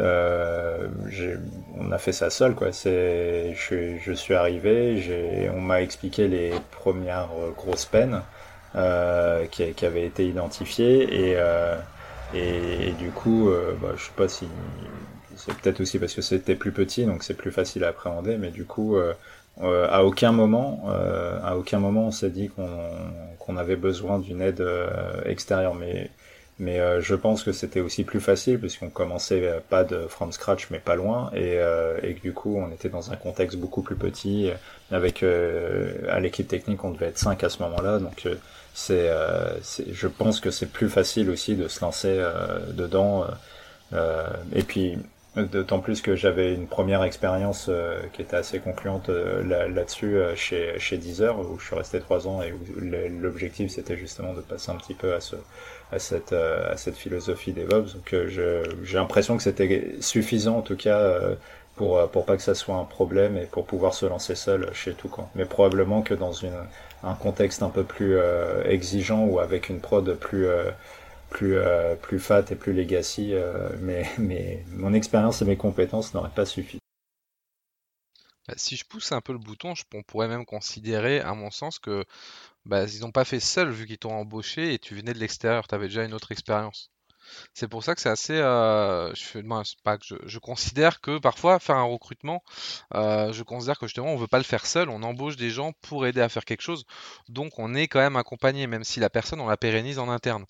euh, euh on a fait ça seul, quoi. C'est, je, je, suis arrivé, on m'a expliqué les premières grosses peines qui, qui, avaient été identifiées et, et, et, du coup, bah, je sais pas si c'est peut-être aussi parce que c'était plus petit, donc c'est plus facile à appréhender, mais du coup, euh, à aucun moment, euh, à aucun moment, on s'est dit qu'on avait besoin d'une aide euh, extérieure. Mais, mais je pense que c'était aussi plus facile puisqu'on commençait pas de from scratch, mais pas loin, et, et que du coup, on était dans un contexte beaucoup plus petit. Avec à l'équipe technique, on devait être 5 à ce moment-là, donc c'est, je pense que c'est plus facile aussi de se lancer dedans. et puis D'autant plus que j'avais une première expérience euh, qui était assez concluante euh, là-dessus euh, chez, chez Deezer, où je suis resté trois ans et où l'objectif c'était justement de passer un petit peu à, ce, à, cette, à cette philosophie DevOps. Donc j'ai l'impression que c'était suffisant en tout cas pour, pour pas que ça soit un problème et pour pouvoir se lancer seul chez Toucan. Mais probablement que dans une, un contexte un peu plus exigeant ou avec une prod plus plus, euh, plus fat et plus legacy, euh, mais, mon expérience et mes compétences n'auraient pas suffi. Bah, si je pousse un peu le bouton, je, on pourrait même considérer, à mon sens, que bah, ils n'ont pas fait seul vu qu'ils t'ont embauché et tu venais de l'extérieur, tu avais déjà une autre expérience. C'est pour ça que c'est assez. Euh, je, considère que parfois faire un recrutement, euh, je considère que justement on veut pas le faire seul, on embauche des gens pour aider à faire quelque chose, donc on est quand même accompagné, même si la personne on la pérennise en interne.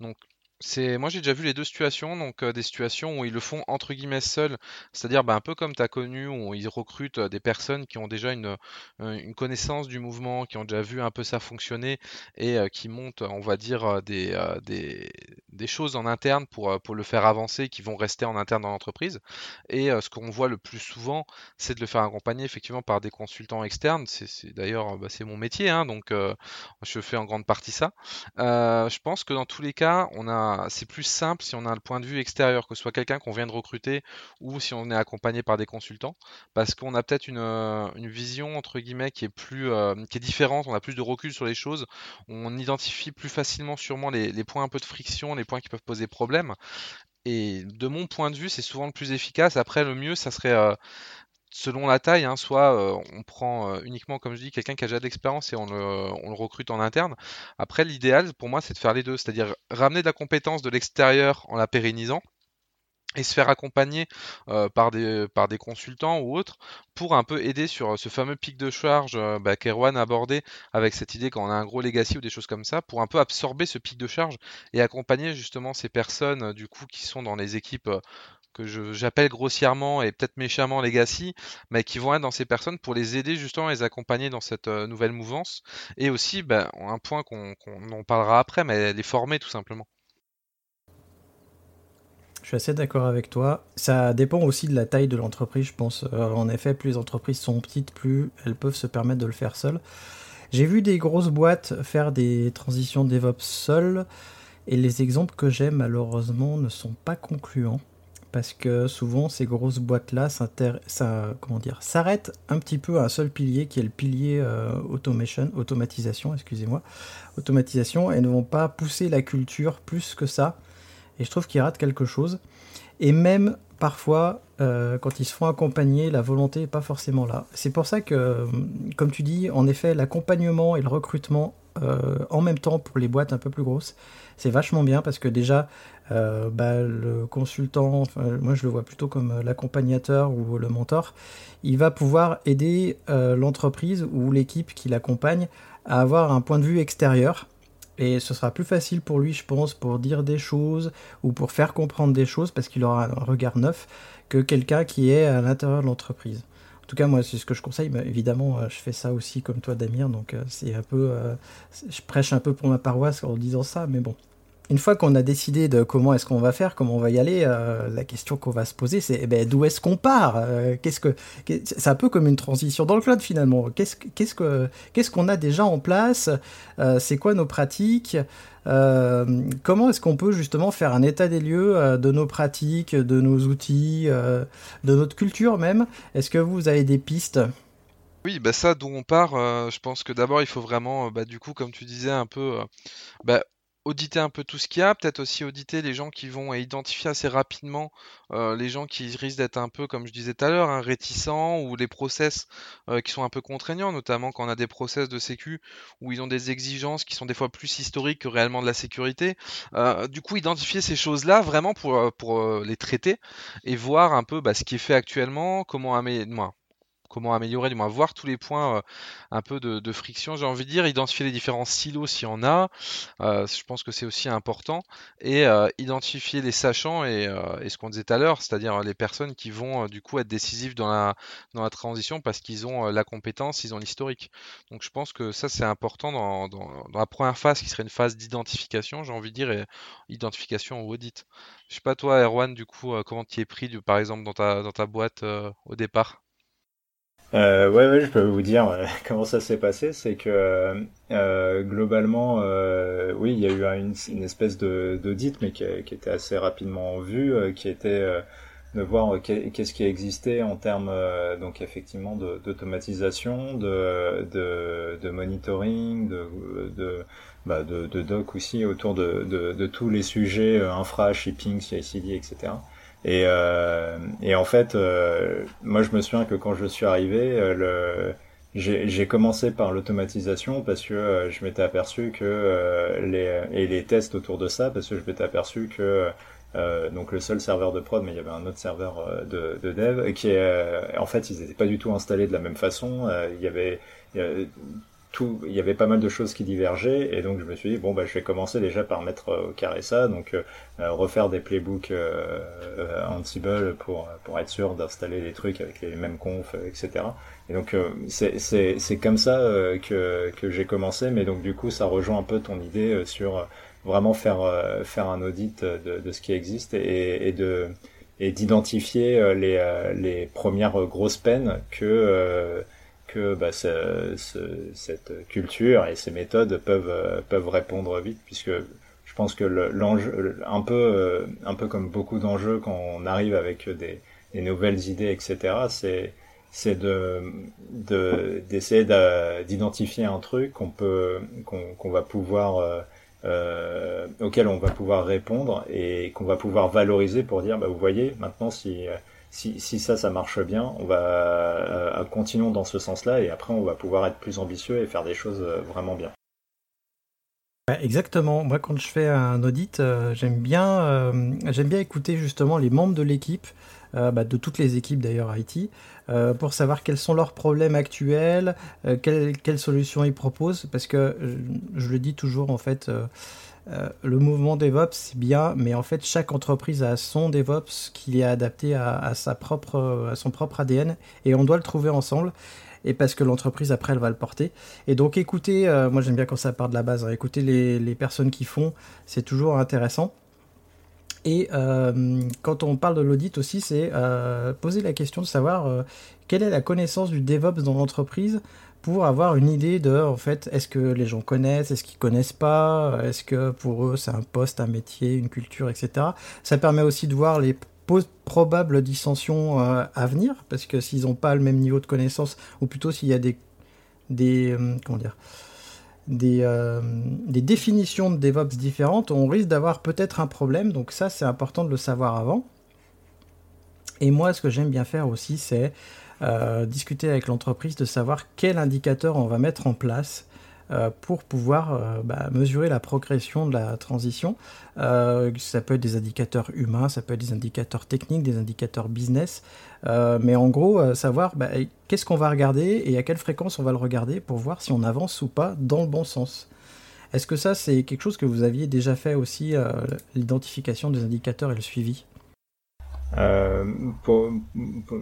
Donc c'est moi j'ai déjà vu les deux situations, donc euh, des situations où ils le font entre guillemets seuls, c'est-à-dire bah, un peu comme tu as connu, où ils recrutent euh, des personnes qui ont déjà une, euh, une connaissance du mouvement, qui ont déjà vu un peu ça fonctionner et qui montent, on va dire, des, des, des, choses en interne pour, pour le faire avancer, qui vont rester en interne dans l'entreprise. Et ce qu'on voit le plus souvent, c'est de le faire accompagner effectivement par des consultants externes. C'est d'ailleurs bah, c'est mon métier, hein, donc je fais en grande partie ça. je pense que dans tous les cas, on a c'est plus simple si on a le point de vue extérieur, que ce soit quelqu'un qu'on vient de recruter ou si on est accompagné par des consultants, parce qu'on a peut-être une, euh, vision entre guillemets qui est plus, euh, qui est différente, on a plus de recul sur les choses, on identifie plus facilement sûrement les, les points un peu de friction, les points qui peuvent poser problème. Et de mon point de vue, c'est souvent le plus efficace. Après, le mieux, ça serait euh, selon la taille, hein, soit euh, on prend euh, uniquement, comme je dis, quelqu'un qui a déjà de l'expérience et on le, recrute en interne. Après, l'idéal pour moi, c'est de faire les deux, c'est-à-dire ramener de la compétence de l'extérieur en la pérennisant et se faire accompagner euh, par, des, consultants ou autres pour un peu aider sur ce fameux pic de charge bah, qu'Erwan a abordé avec cette idée quand on a un gros legacy ou des choses comme ça, pour un peu absorber ce pic de charge et accompagner justement ces personnes du coup qui sont dans les équipes que j'appelle grossièrement et peut-être méchamment legacy, mais qui vont être dans ces personnes pour les aider justement, les accompagner dans cette euh, nouvelle mouvance. Et aussi, ben, un point qu'on en parlera après, mais les former tout simplement. Je suis assez d'accord avec toi. Ça dépend aussi de la taille de l'entreprise, je pense. Euh, en effet, plus les entreprises sont petites, plus elles peuvent se permettre de le faire seules. J'ai vu des grosses boîtes faire des transitions DevOps seules, et les exemples que j'ai malheureusement ne sont pas concluants parce que souvent ces grosses boîtes-là s'arrêtent un petit peu à un seul pilier qui est le pilier euh, automatisation, excusez-moi, automatisation, et ne vont pas pousser la culture plus que ça. Et je trouve qu'ils ratent quelque chose. Et même parfois, euh, quand ils se font accompagner, la volonté n'est pas forcément là. C'est pour ça que, comme tu dis, en effet, l'accompagnement et le recrutement euh, en même temps pour les boîtes un peu plus grosses, c'est vachement bien parce que déjà, euh, bah, le consultant, moi je le vois plutôt comme euh, l'accompagnateur ou le mentor, il va pouvoir aider euh, l'entreprise ou l'équipe qui l'accompagne à avoir un point de vue extérieur. Et ce sera plus facile pour lui, je pense, pour dire des choses ou pour faire comprendre des choses parce qu'il aura un regard neuf que quelqu'un qui est à l'intérieur de l'entreprise. En tout cas, moi, c'est ce que je conseille. Mais évidemment, je fais ça aussi comme toi, Damir. Donc, c'est un peu. je prêche un peu pour ma paroisse en disant ça. Mais bon, une fois qu'on a décidé de comment est-ce qu'on va faire, comment on va y aller, euh, la question qu'on va se poser, c'est eh ben, d'où est-ce qu'on part euh, Qu'est-ce que c'est un peu comme une transition dans le cloud finalement. Qu'est-ce qu'est-ce que qu'est-ce qu'on a déjà en place euh, C'est quoi nos pratiques Comment est-ce qu'on peut justement faire un état des lieux de nos pratiques, de nos outils, de notre culture même? Est-ce que vous avez des pistes? Oui, bah ça d'où on part, je pense que d'abord il faut vraiment, bah, du coup, comme tu disais, un peu bah, auditer un peu tout ce qu'il y a, peut-être aussi auditer les gens qui vont identifier assez rapidement euh, les gens qui risquent d'être un peu, comme je disais tout à l'heure, hein, réticents ou les process euh, qui sont un peu contraignants, notamment quand on a des process de sécu où ils ont des exigences qui sont des fois plus historiques que réellement de la sécurité. Euh, du coup, identifier ces choses-là vraiment pour, pour les traiter et voir un peu bah, ce qui est fait actuellement, comment améliorer comment améliorer, du moins voir tous les points euh, un peu de, friction, j'ai envie de dire, identifier les différents silos s'il y en a, euh, je pense que c'est aussi important, et euh, identifier les sachants et, ce qu'on disait tout à l'heure, c'est-à-dire les personnes qui vont du coup être décisives dans la, dans la transition parce qu'ils ont la compétence, ils ont l'historique. Donc je pense que ça c'est important dans, la première phase qui serait une phase d'identification, j'ai envie de dire, et identification ou audit. Je sais pas toi Erwan, du coup, comment tu es pris par exemple dans ta, dans ta boîte au départ? Euh, ouais, ouais, je peux vous dire euh, comment ça s'est passé. C'est que euh, globalement, euh, oui, il y a eu une, une espèce d'audit, mais qui, qui, était assez rapidement vu, euh, qui était de voir qu'est-ce qui existait en termes, donc effectivement, d'automatisation, de, de, de, monitoring, de, de bah, de, de doc aussi autour de, de, de tous les sujets infra, shipping, CI/CD, etc. Et, euh, et en fait, euh, moi je me souviens que quand je suis arrivé, euh, le, j'ai commencé par l'automatisation parce que euh, je m'étais aperçu que euh, les et les tests autour de ça parce que je m'étais aperçu que donc le seul serveur de prod mais il y avait un autre serveur de, de dev qui en fait ils n'étaient pas du tout installés de la même façon. Il y avait il y avait pas mal de choses qui divergeaient et donc je me suis dit bon bah je vais commencer déjà par mettre euh, au carré ça donc euh, euh, refaire des playbooks Ansible pour pour être sûr d'installer les trucs avec les mêmes confs etc et donc c'est c'est c'est comme ça que que j'ai commencé mais donc du coup ça rejoint un peu ton idée sur vraiment faire faire un audit de, de ce qui existe et, et de et d'identifier les les premières grosses peines que que bah, cette culture et ces méthodes peuvent, euh, peuvent répondre vite, puisque je pense que l'enjeu, un peu, un peu comme beaucoup d'enjeux quand on arrive avec des, nouvelles idées, etc. C'est c'est de d'essayer d'identifier un truc qu'on peut qu'on va pouvoir euh, euh, auquel on va pouvoir répondre et qu'on va pouvoir valoriser pour dire bah vous voyez maintenant si si, ça ça marche bien on va euh, continuons dans ce sens-là et après on va pouvoir être plus ambitieux et faire des choses vraiment bien. Exactement. Moi, quand je fais un audit, j'aime bien, bien écouter justement les membres de l'équipe, bah, de toutes les équipes d'ailleurs IT, euh, pour savoir quels sont leurs problèmes actuels, euh, quelles, solutions ils proposent, parce que je, le dis toujours en fait, euh, le mouvement DevOps c'est bien, mais en fait chaque entreprise a son DevOps qui est adapté à, son propre ADN, et on doit le trouver ensemble et parce que l'entreprise après elle va le porter. Et donc écoutez, moi j'aime bien quand ça part de la base, hein, écouter les, personnes qui font, c'est toujours intéressant. Et euh, quand on parle de l'audit aussi, c'est euh, poser la question de savoir euh, quelle est la connaissance du DevOps dans l'entreprise pour avoir une idée de, en fait, est-ce que les gens connaissent, est-ce qu'ils connaissent pas, est-ce que pour eux c'est un poste, un métier, une culture, etc. Ça permet aussi de voir les probables dissensions à venir, parce que s'ils n'ont pas le même niveau de connaissance, ou plutôt s'il y a des, des comment dire, euh, des, définitions de DevOps différentes, on risque d'avoir peut-être un problème. Donc ça, c'est important de le savoir avant. Et moi, ce que j'aime bien faire aussi, c'est euh, discuter avec l'entreprise de savoir quel indicateur on va mettre en place euh, pour pouvoir euh, bah, mesurer la progression de la transition. Ça peut être des indicateurs humains, ça peut être des indicateurs techniques, des indicateurs business, mais en gros, savoir bah, qu'est-ce qu'on va regarder et à quelle fréquence on va le regarder pour voir si on avance ou pas dans le bon sens. Est-ce que ça, c'est quelque chose que vous aviez déjà fait aussi, l'identification des indicateurs et le suivi? Euh,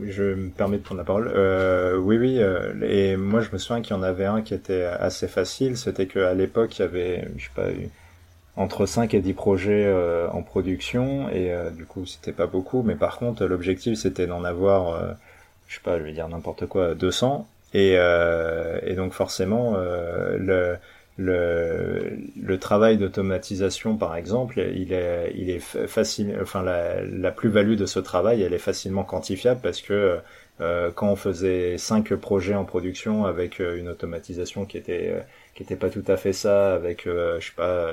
je me permets de prendre la parole. Euh, oui, oui. Euh, et moi, je me souviens qu'il y en avait un qui était assez facile. C'était qu'à l'époque, il y avait, je sais pas, entre 5 et 10 projets euh, en production. Et euh, du coup, c'était pas beaucoup. Mais par contre, l'objectif, c'était d'en avoir, je sais pas, je vais dire n'importe quoi, 200. Et, et donc, forcément, le le, le travail d'automatisation, par exemple, il est, il est facile. Enfin, la, la plus-value de ce travail, elle est facilement quantifiable parce que euh, quand on faisait cinq projets en production avec euh, une automatisation qui était euh, qui était pas tout à fait ça, avec je sais pas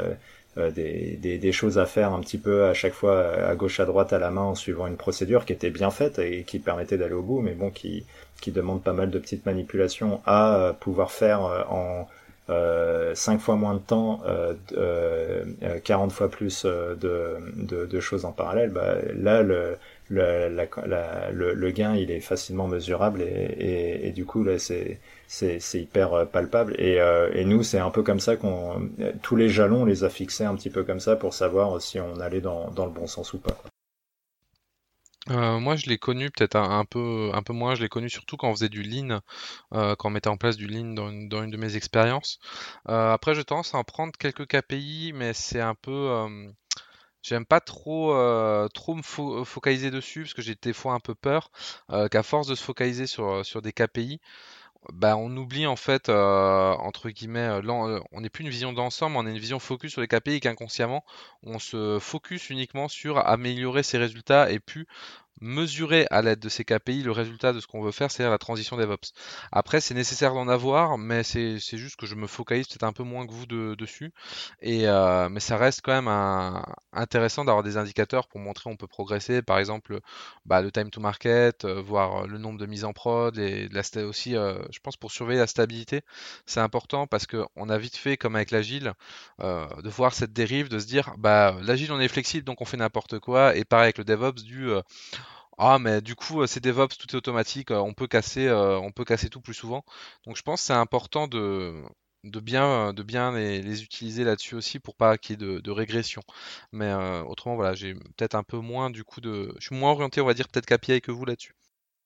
des, des, des, choses à faire un petit peu à chaque fois à gauche à droite à la main en suivant une procédure qui était bien faite et qui permettait d'aller au bout, mais bon qui qui demande pas mal de petites manipulations à pouvoir faire en euh, 5 fois moins de temps, euh, euh, 40 fois plus euh, de, de, de, choses en parallèle, bah, là le, le, le, le, gain il est facilement mesurable et, et, et du coup là c'est c'est hyper euh, palpable et, et nous c'est un peu comme ça qu'on tous les jalons on les a fixés un petit peu comme ça pour savoir si on allait dans, dans le bon sens ou pas. Euh, moi, je l'ai connu peut-être un, peu, un peu moins. Je l'ai connu surtout quand on faisait du lean, euh, quand on mettait en place du lean dans une, dans une de mes expériences. Euh, après, j'ai tendance à en prendre quelques KPI, mais c'est un peu. J'aime pas trop, trop me focaliser dessus parce que j'ai des fois un peu peur qu'à force de se focaliser sur, sur des KPI, bah, on oublie en fait, entre guillemets, on n'est plus une vision d'ensemble, on a une vision focus sur les KPI et qu'inconsciemment, on se focus uniquement sur améliorer ses résultats et plus mesurer à l'aide de ces KPI le résultat de ce qu'on veut faire, c'est-à-dire la transition DevOps. Après, c'est nécessaire d'en avoir, mais c'est juste que je me focalise peut-être un peu moins que vous dessus. Et, euh, mais ça reste quand même un, intéressant d'avoir des indicateurs pour montrer on peut progresser. Par exemple, bah, le time to market, euh, voir le nombre de mises en prod, et la, aussi, euh, je pense, pour surveiller la stabilité, c'est important parce qu'on a vite fait, comme avec l'agile, de voir cette dérive, de se dire, bah, l'agile, on est flexible, donc on fait n'importe quoi. Et pareil avec le DevOps, du ah, mais du coup, euh, c'est DevOps, tout est automatique, euh, on peut casser, euh, on peut casser tout plus souvent. Donc je pense que c'est important de, bien, de bien les, utiliser là-dessus aussi pour pas qu'il y ait de, régression. Mais autrement, voilà, j'ai peut-être un peu moins du coup de. Je suis moins orienté, on va dire, peut-être KPI que vous là-dessus.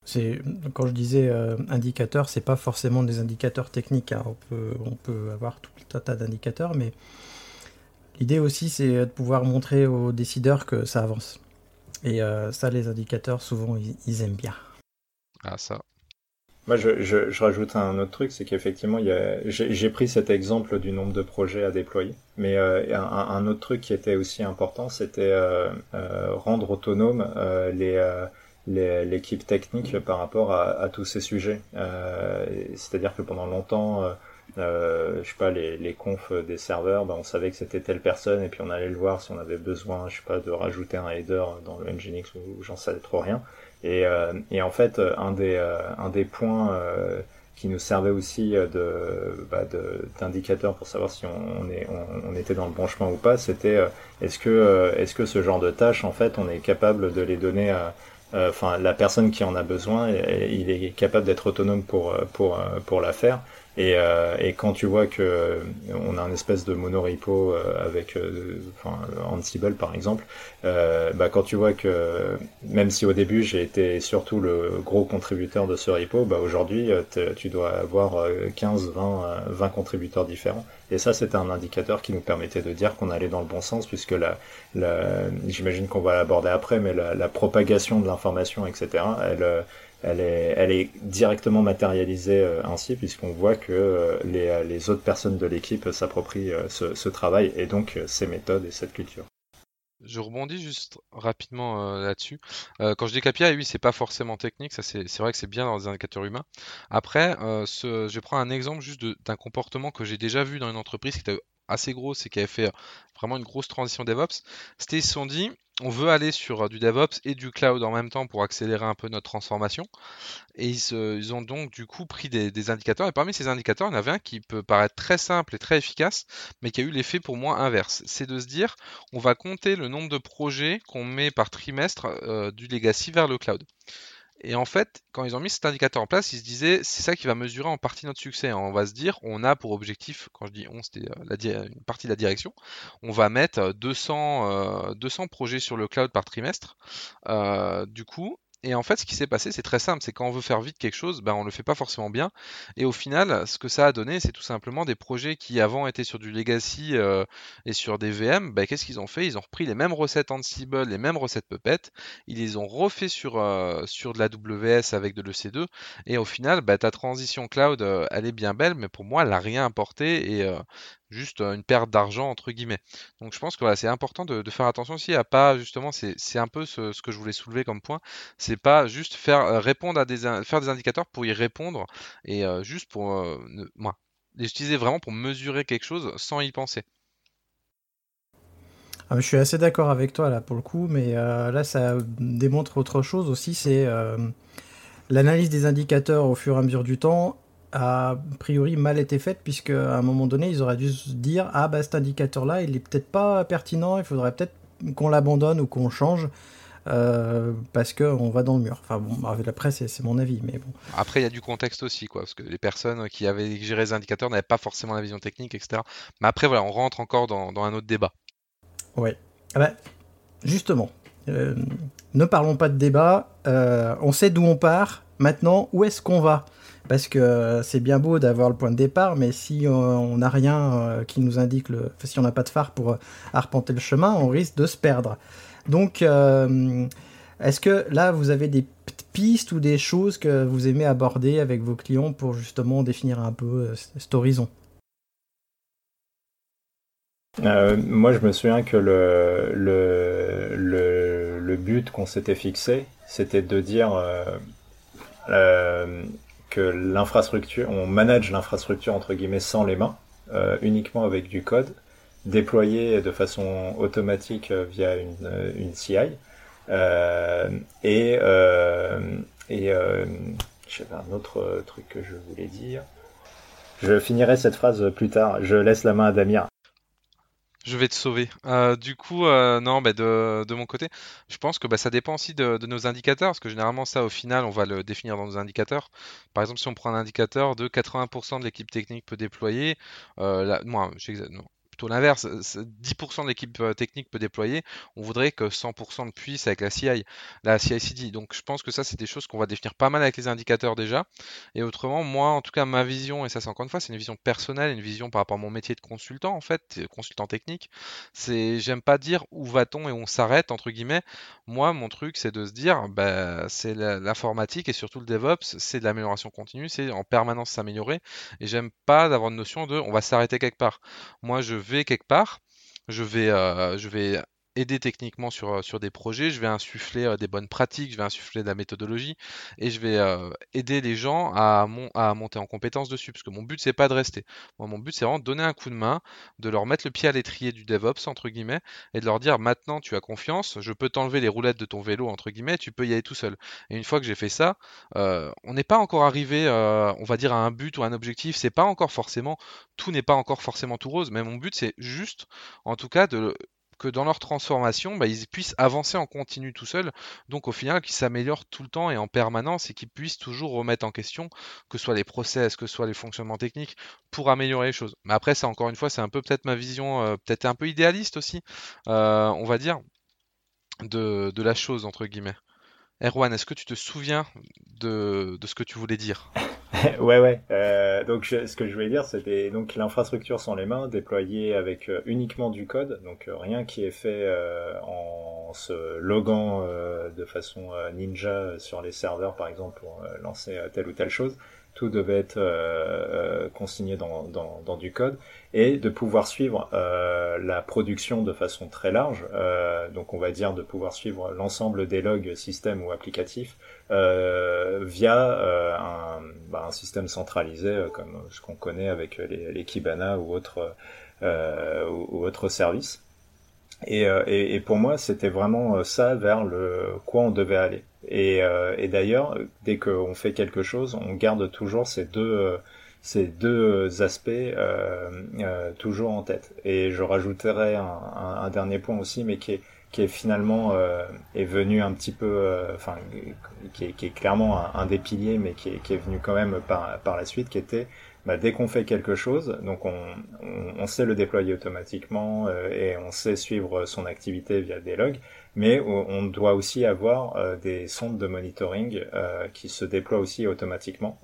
C'est quand je disais indicateurs, c'est pas forcément des indicateurs techniques. Hein. On, peut, on peut avoir tout un tas d'indicateurs, mais l'idée aussi, c'est de pouvoir montrer aux décideurs que ça avance. Et euh, ça, les indicateurs, souvent, ils, aiment bien. Ah, ça. Moi, je, je, je, rajoute un autre truc, c'est qu'effectivement, j'ai pris cet exemple du nombre de projets à déployer, mais euh, un, un, autre truc qui était aussi important, c'était euh, euh, rendre autonome euh, les l'équipe technique par rapport à, à tous ces sujets. C'est-à-dire que pendant longtemps, euh, je sais pas, les, les confs des serveurs, ben, on savait que c'était telle personne et puis on allait le voir si on avait besoin, je sais pas, de rajouter un header dans le Nginx ou j'en savais trop rien. Et, euh, et en fait, un des, euh, un des points euh, qui nous servait aussi de bah, d'indicateur pour savoir si on, est, on, était dans le bon chemin ou pas, c'était est-ce que est-ce que ce genre de tâches en fait on est capable de les donner à enfin la personne qui en a besoin, il est capable d'être autonome pour pour pour la faire et, euh, et, quand tu vois que euh, on a un espèce de monorepo euh, avec enfin, Ansible par exemple, bah, quand tu vois que même si au début j'ai été surtout le gros contributeur de ce repo, bah, aujourd'hui tu dois avoir 15, 20, 20 contributeurs différents. Et ça c'était un indicateur qui nous permettait de dire qu'on allait dans le bon sens puisque la, la j'imagine qu'on va l'aborder après, mais la, la propagation de l'information, etc. Elle elle est, directement matérialisée euh, ainsi puisqu'on voit que euh, les, euh, les, autres personnes de l'équipe s'approprient ce, travail et donc ces méthodes et cette culture. Je rebondis juste rapidement là-dessus. quand je dis KPI, oui, c'est pas forcément technique, c'est vrai que c'est bien dans les indicateurs humains. Après, je prends un exemple juste d'un comportement que j'ai déjà vu dans une entreprise qui était assez grosse et qui avait fait vraiment une grosse transition DevOps. C'était ils se sont dit, on veut aller sur euh, du DevOps et du cloud en même temps pour accélérer un peu notre transformation. Et ils, ont donc du coup pris des, indicateurs. Et parmi ces indicateurs, il y en avait un qui peut paraître très simple et très efficace, mais qui a eu l'effet pour moi inverse. C'est de se dire, on va compter le nombre de projets qu'on met par trimestre euh, du legacy vers le cloud. Et en fait, quand ils ont mis cet indicateur en place, ils se disaient, c'est ça qui va mesurer en partie notre succès. On va se dire, on a pour objectif, quand je dis on, c'était euh, une partie de la direction, on va mettre 200, 200 euh, projets sur le cloud par trimestre. Euh, du coup, et en fait, ce qui s'est passé, c'est très simple, c'est quand on veut faire vite quelque chose, ben, on le fait pas forcément bien. Et au final, ce que ça a donné, c'est tout simplement des projets qui avant étaient sur du legacy euh, et sur des VM. Ben, Qu'est-ce qu'ils ont fait? Ils ont repris les mêmes recettes Ansible, les mêmes recettes Puppet, ils les ont refait sur, euh, sur de la WS avec de l'EC2. Et au final, ben, ta transition cloud, euh, elle est bien belle, mais pour moi, elle n'a rien apporté. Et juste une perte d'argent entre guillemets. Donc je pense que voilà, c'est important de, faire attention aussi à pas justement, c'est un peu ce, que je voulais soulever comme point, c'est pas juste faire répondre à des faire des indicateurs pour y répondre et juste pour moi les utiliser vraiment pour mesurer quelque chose sans y penser. Ah, je suis assez d'accord avec toi là pour le coup, mais là ça démontre autre chose aussi, c'est l'analyse des indicateurs au fur et à mesure du temps a priori mal été faite, puisque à un moment donné, ils auraient dû se dire Ah, bah cet indicateur-là, il est peut-être pas pertinent, il faudrait peut-être qu'on l'abandonne ou qu'on change. Euh, parce qu'on va dans le mur. Enfin bon, après c'est mon avis, mais bon. Après il y a du contexte aussi, quoi, parce que les personnes qui avaient géré les indicateurs n'avaient pas forcément la vision technique, etc. Mais après voilà, on rentre encore dans, un autre débat. Ouais. Ah bah, justement, euh, ne parlons pas de débat. Euh, on sait d'où on part. Maintenant, où est-ce qu'on va? Parce que euh, c'est bien beau d'avoir le point de départ, mais si on n'a rien euh, qui nous indique, si on n'a pas de phare pour euh, arpenter le chemin, on risque de se perdre. Donc, est-ce que là, vous avez des pistes ou des choses que vous aimez aborder avec vos clients pour justement définir un peu cet horizon? Moi, je me souviens que le but qu'on s'était fixé, c'était de dire l'infrastructure, on manage l'infrastructure entre guillemets sans les mains, euh, uniquement avec du code, déployé de façon automatique euh, via une, euh, une CI. et et j'avais un autre truc que je voulais dire. Je finirai cette phrase plus tard. Je laisse la main à Damien. Je vais te sauver. Euh, du coup, euh, non, bah, de, mon côté, je pense que bah, ça dépend aussi de, nos indicateurs, parce que généralement, ça, au final, on va le définir dans nos indicateurs. Par exemple, si on prend un indicateur de 80% de l'équipe technique peut déployer, euh, là, moi, plutôt l'inverse. 10% de l'équipe technique peut déployer, on voudrait que 100% le puisse avec la CI, la CI/CD. Donc je pense que ça, c'est des choses qu'on va définir pas mal avec les indicateurs déjà. Et autrement, moi, en tout cas, ma vision, et ça, c'est encore une fois, c'est une vision personnelle, une vision par rapport à mon métier de consultant, en fait, consultant technique. C'est, j'aime pas dire où va-t-on et on s'arrête entre guillemets. Moi, mon truc, c'est de se dire, bah, c'est l'informatique et surtout le DevOps, c'est de l'amélioration continue, c'est en permanence s'améliorer. Et j'aime pas d'avoir une notion de, on va s'arrêter quelque part. Moi, je vais quelque part je vais, euh, je vais aider techniquement sur, euh, sur des projets, je vais insuffler euh, des bonnes pratiques, je vais insuffler de la méthodologie et je vais euh, aider les gens à, à monter en compétence dessus. Parce que mon but, c'est pas de rester. Mon but, c'est vraiment de donner un coup de main, de leur mettre le pied à l'étrier du DevOps, entre guillemets, et de leur dire maintenant, tu as confiance, je peux t'enlever les roulettes de ton vélo, entre guillemets, tu peux y aller tout seul. Et une fois que j'ai fait ça, on n'est pas encore arrivé, on va dire, à un but ou un objectif. C'est pas encore forcément, tout n'est pas encore forcément tout rose, mais mon but, c'est juste, en tout cas, de que dans leur transformation, bah, ils puissent avancer en continu tout seuls, donc au final qu'ils s'améliorent tout le temps et en permanence et qu'ils puissent toujours remettre en question, que ce soit les process, que ce soit les fonctionnements techniques, pour améliorer les choses. Mais après, ça encore une fois, c'est un peu peut-être ma vision, euh, peut-être un peu idéaliste aussi, euh, on va dire, de, la chose, entre guillemets. Erwan, est-ce que tu te souviens de ce que tu voulais dire? ouais, ouais. Euh, donc, ce que je voulais dire, c'était donc l'infrastructure sans les mains, déployée avec euh, uniquement du code, donc euh, rien qui est fait en se loguant de façon ninja sur les serveurs, par exemple, pour lancer telle ou telle chose. Tout devait être consigné dans, dans, dans, du code et de pouvoir suivre la production de façon très large. donc, on va dire de pouvoir suivre l'ensemble des logs système ou applicatifs euh, via euh, un, bah, un, système centralisé euh, comme ce qu'on connaît avec les, les, Kibana ou autres ou, autres services. Et, et, et, pour moi, c'était vraiment ça vers le quoi on devait aller. Et, et d'ailleurs, dès qu'on fait quelque chose, on garde toujours ces deux ces deux aspects euh, euh, toujours en tête. Et je rajouterai un, un, un, dernier point aussi, mais qui est qui est finalement euh, est venu un petit peu, euh, enfin, qui, est, qui, est, clairement un, des piliers, mais qui est, qui est, venu quand même par, par la suite, qui était bah, dès qu'on fait quelque chose, donc on, on, sait le déployer automatiquement euh, et on sait suivre son activité via des logs, mais on doit aussi avoir des sondes de monitoring qui se déploient aussi automatiquement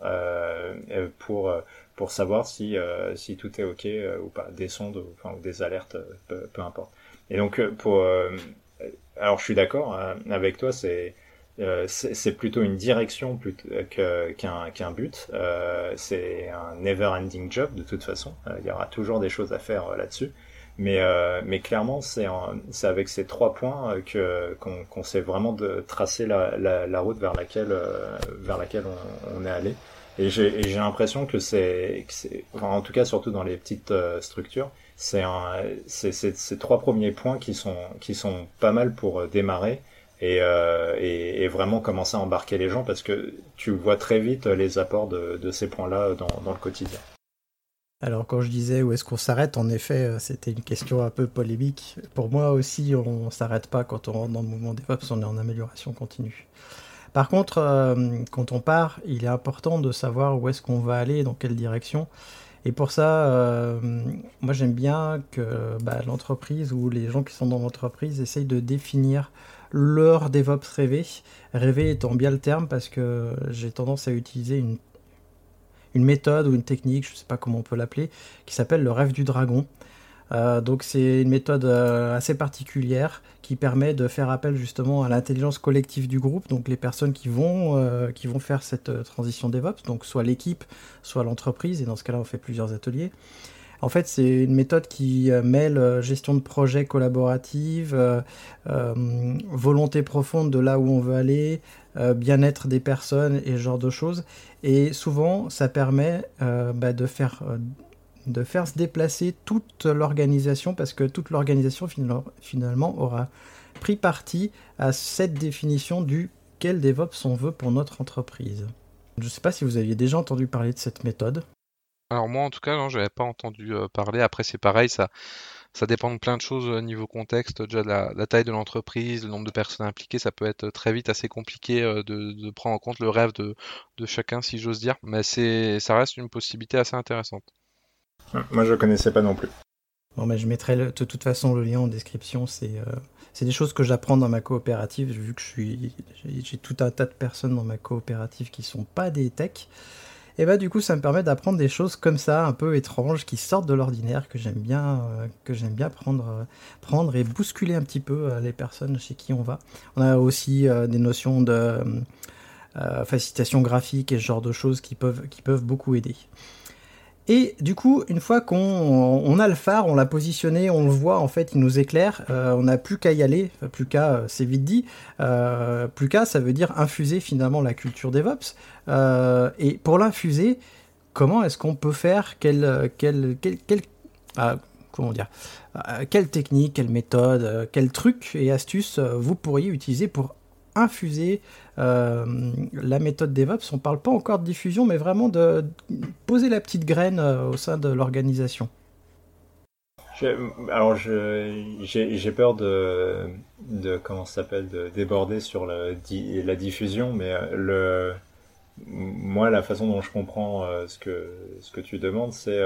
pour pour savoir si si tout est ok ou pas, des sondes enfin, ou des alertes, peu, peu importe. Et donc pour alors je suis d'accord hein, avec toi, c'est euh, c'est plutôt une direction qu'un qu'un but. Euh, c'est un never-ending job de toute façon. Euh, il y aura toujours des choses à faire là-dessus. Mais, mais clairement, c'est avec ces trois points qu'on sait vraiment de tracer la, la, la, route vers laquelle vers laquelle on, on est allé. Et j'ai l'impression que c'est, enfin, en tout cas surtout dans les petites structures, c'est ces trois premiers points qui sont, qui sont pas mal pour euh, démarrer et, euh, et, vraiment commencer à embarquer les gens parce que tu vois très vite les apports de, ces points-là dans, le quotidien. Alors quand je disais où est-ce qu'on s'arrête, en effet, euh, c'était une question un peu polémique. Pour moi aussi, on s'arrête pas quand on rentre dans le mouvement DevOps, on est en amélioration continue. Par contre, euh, quand on part, il est important de savoir où est-ce qu'on va aller, dans quelle direction. Et pour ça, moi j'aime bien que bah, l'entreprise ou les gens qui sont dans l'entreprise essayent de définir leur DevOps rêvé. Rêver étant bien le terme parce que j'ai tendance à utiliser une, méthode ou une technique, je ne sais pas comment on peut l'appeler, qui s'appelle le rêve du dragon. Euh, donc c'est une méthode euh, assez particulière qui permet de faire appel justement à l'intelligence collective du groupe, donc les personnes qui vont, euh, faire cette transition DevOps, donc soit l'équipe, soit l'entreprise, et dans ce cas-là on fait plusieurs ateliers. En fait, c'est une méthode qui mêle gestion de projet collaborative, volonté profonde de là où on veut aller, bien-être des personnes et ce genre de choses. Et souvent, ça permet bah, de faire de faire se déplacer toute l'organisation parce que toute l'organisation finalement aura pris parti à cette définition du quel DevOps on veut pour notre entreprise. Je ne sais pas si vous aviez déjà entendu parler de cette méthode. Alors moi en tout cas, non, j'avais pas entendu euh, parler. Après c'est pareil, ça, ça dépend de plein de choses au euh, niveau contexte, déjà de la, taille de l'entreprise, le nombre de personnes impliquées, ça peut être très vite assez compliqué euh, de, prendre en compte le rêve de, de chacun si j'ose dire, mais c'est ça reste une possibilité assez intéressante. Moi, je connaissais pas non plus. Bon, mais je mettrai de toute façon le lien en description. C'est c'est des choses que j'apprends dans ma coopérative, vu que je suis j'ai tout un tas de personnes dans ma coopérative qui sont pas des techs. Et bah du coup ça me permet d'apprendre des choses comme ça, un peu étranges, qui sortent de l'ordinaire, que j'aime bien, euh, que j'aime bien prendre, euh, prendre et bousculer un petit peu euh, les personnes chez qui on va. On a aussi des notions de facilitation graphique et ce genre de choses qui peuvent, qui peuvent beaucoup aider. Et du coup, une fois qu'on a le phare, on l'a positionné, on le voit, en fait, il nous éclaire, euh, on n'a plus qu'à y aller, plus qu'à, euh, c'est vite dit, euh, plus qu'à, ça veut dire infuser finalement la culture DevOps. et pour l'infuser, comment est-ce qu'on peut faire? Quelle, ah, quelle technique, quelle méthode, quels trucs et astuces vous pourriez utiliser pour infuser euh, la méthode DevOps. On ne parle pas encore de diffusion, mais vraiment de poser la petite graine euh, au sein de l'organisation. Alors j'ai peur de, de comment s'appelle de déborder sur la, diffusion, mais euh, moi la façon dont je comprends ce que ce que tu demandes c'est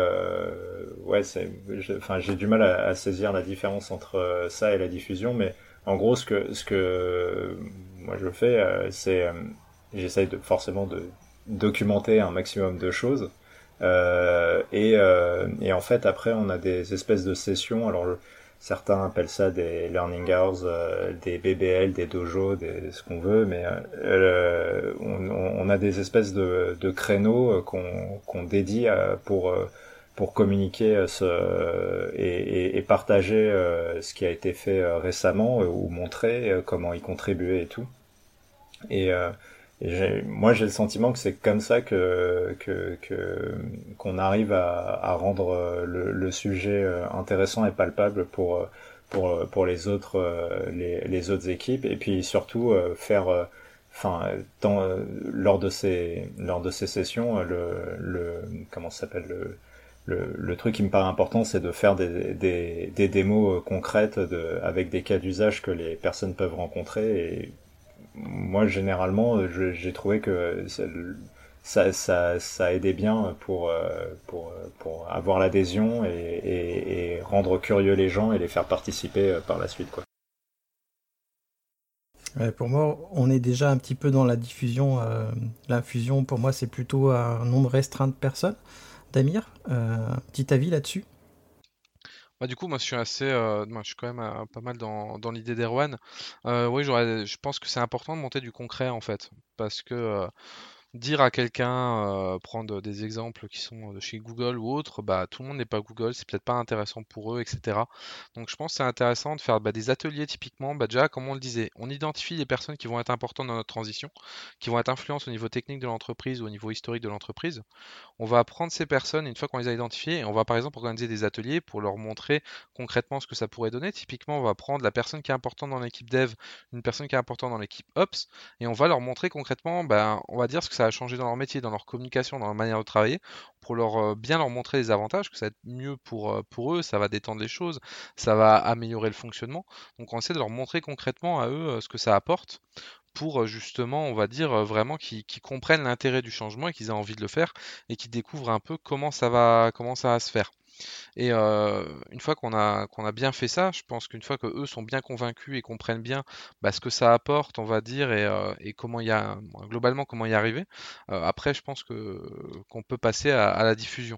ouais enfin j'ai du mal à, à, saisir la différence entre ça et la diffusion, mais en gros ce que ce que moi je fais, euh, c'est euh, j'essaye de forcément de documenter un maximum de choses. Euh, et, et, en fait, après, on a des espèces de sessions. Alors, certains appellent ça des learning hours, des BBL, des dojos, des, ce qu'on veut, mais on, on, a des espèces de, de créneaux qu'on qu'on dédie pour pour communiquer ce, et, et, partager ce qui a été fait récemment ou montrer comment y contribuer et tout. Et, moi, j'ai le sentiment que c'est comme ça que qu'on arrive à, rendre le, sujet intéressant et palpable pour pour pour les autres les, les autres équipes et puis surtout faire enfin lors de ces lors de ces sessions le le comment s'appelle le le, truc qui me paraît important, c'est de faire des, démos euh, concrètes avec des cas d'usage que les personnes peuvent rencontrer. Et moi, généralement, j'ai trouvé que ça, ça, ça, aidait bien pour, euh, avoir l'adhésion et, rendre curieux les gens et les faire participer euh, par la suite. Pour moi, on est déjà un petit peu dans la diffusion. Euh, L'infusion, pour moi, c'est plutôt un nombre restreint de personnes. Damir, euh, petit avis là-dessus? Bah, du coup, moi, je suis assez, euh, je suis quand même euh, pas mal dans, dans l'idée d'Erwan. oui, je pense que c'est important de monter du concret en fait, parce que dire à quelqu'un, euh, prendre des exemples qui sont de chez Google ou autre, bah, tout le monde n'est pas Google, c'est peut-être pas intéressant pour eux, etc. Donc je pense que c'est intéressant de faire bah, des ateliers typiquement, bah, déjà comme on le disait, on identifie les personnes qui vont être importantes dans notre transition, qui vont être influentes au niveau technique de l'entreprise ou au niveau historique de l'entreprise. On va apprendre ces personnes une fois qu'on les a identifiées et on va par exemple organiser des ateliers pour leur montrer concrètement ce que ça pourrait donner. Typiquement, on va prendre la personne qui est importante dans l'équipe dev, une personne qui est importante dans l'équipe ops et on va leur montrer concrètement, bah, on va dire ce que ça a changé dans leur métier, dans leur communication, dans leur manière de travailler, pour leur euh, bien leur montrer les avantages, que ça va être mieux pour, euh, pour eux, ça va détendre les choses, ça va améliorer le fonctionnement. Donc on essaie de leur montrer concrètement à eux euh, ce que ça apporte pour justement, on va dire, vraiment qu'ils comprennent l'intérêt du changement et qu'ils aient envie de le faire et qu'ils découvrent un peu comment ça va, comment ça va se faire. Et une fois qu'on a, bien fait ça, je pense qu'une fois que eux sont bien convaincus et comprennent bien bah, ce que ça apporte, on va dire, et, comment y globalement comment y arriver, après je pense qu'on peut passer à la diffusion.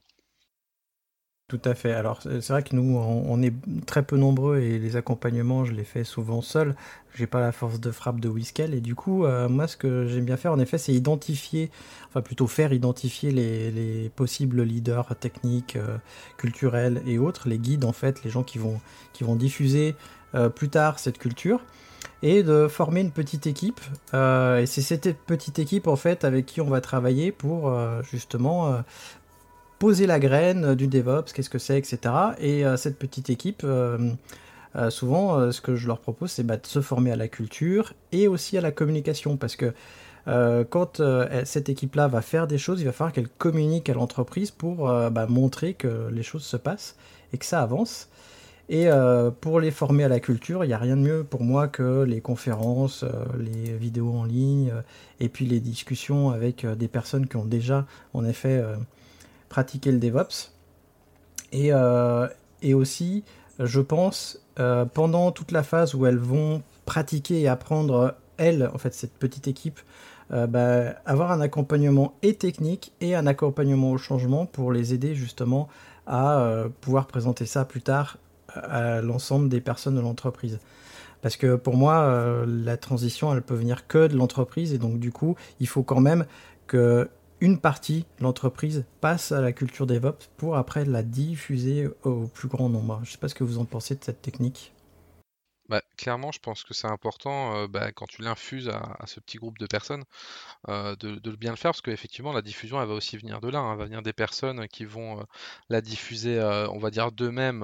Tout à fait. Alors c'est vrai que nous, on, est très peu nombreux et les accompagnements, je les fais souvent seul. J'ai pas la force de frappe de Whiskel et du coup, euh, moi, ce que j'aime bien faire, en effet, c'est identifier, enfin plutôt faire identifier les, possibles leaders techniques, euh, culturels et autres, les guides en fait, les gens qui vont qui vont diffuser euh, plus tard cette culture et de former une petite équipe. et c'est cette petite équipe en fait avec qui on va travailler pour justement poser la graine du DevOps, qu'est-ce que c'est, etc. Et euh, cette petite équipe, euh, euh, souvent, ce que je leur propose, c'est bah, de se former à la culture et aussi à la communication, parce que quand cette équipe-là va faire des choses, il va falloir qu'elle communique à l'entreprise pour bah, montrer que les choses se passent et que ça avance. Et pour les former à la culture, il n'y a rien de mieux pour moi que les conférences, les vidéos en ligne, et puis les discussions avec des personnes qui ont déjà, en effet, pratiquer le DevOps. Et, euh, aussi, je pense, pendant toute la phase où elles vont pratiquer et apprendre, elles, en fait, cette petite équipe, bah, avoir un accompagnement et technique et un accompagnement au changement pour les aider justement à pouvoir présenter ça plus tard à l'ensemble des personnes de l'entreprise. Parce que pour moi, euh, la transition, elle peut venir que de l'entreprise. Et donc, du coup, il faut quand même que une partie l'entreprise passe à la culture DevOps pour après la diffuser au plus grand nombre. Je ne sais pas ce que vous en pensez de cette technique. Bah, clairement, je pense que c'est important euh, bah, quand tu l'infuses à, ce petit groupe de personnes euh, de, bien le faire parce qu'effectivement la diffusion elle va aussi venir de là, hein. elle va venir des personnes qui vont la diffuser, on va dire d'eux-mêmes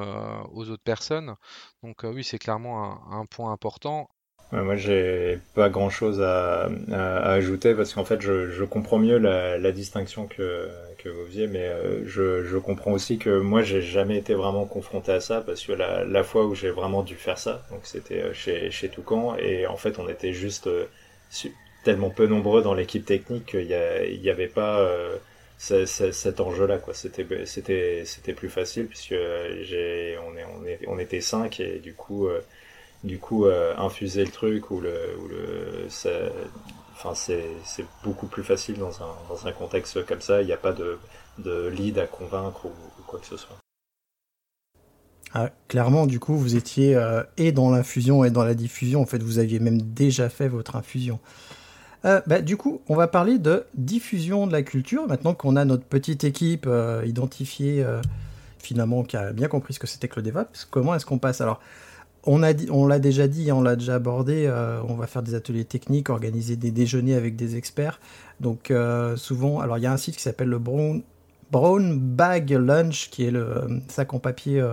aux autres personnes. Donc oui, c'est clairement un, point important. Moi, j'ai pas grand chose à, ajouter parce qu'en fait, je, comprends mieux la, distinction que, que, vous faisiez, mais euh, je, comprends aussi que moi, j'ai jamais été vraiment confronté à ça parce que la, fois où j'ai vraiment dû faire ça, donc c'était euh, chez, chez Toucan, et en fait, on était juste euh, tellement peu nombreux dans l'équipe technique qu'il n'y avait pas cet enjeu-là, quoi. C'était, c'était, c'était plus facile puisque on, est, on, est, on était cinq et du coup, du coup, euh, infuser le truc ou le, ou le, enfin, c'est, beaucoup plus facile dans un, contexte comme ça. Il n'y a pas de, de lead à convaincre ou, quoi que ce soit. Ah, clairement, du coup, vous étiez euh, et dans l'infusion et dans la diffusion. En fait, vous aviez même déjà fait votre infusion. Euh, bah, du coup, on va parler de diffusion de la culture. Maintenant qu'on a notre petite équipe identifiée, finalement, qui a bien compris ce que c'était que le DevOps, comment est-ce qu'on passe? Alors, on, l'a déjà dit, on l'a déjà abordé, on va faire des ateliers techniques, organiser des déjeuners avec des experts. Donc, souvent, alors il y a un site qui s'appelle le Brown, Bag Lunch, qui est le sac en papier.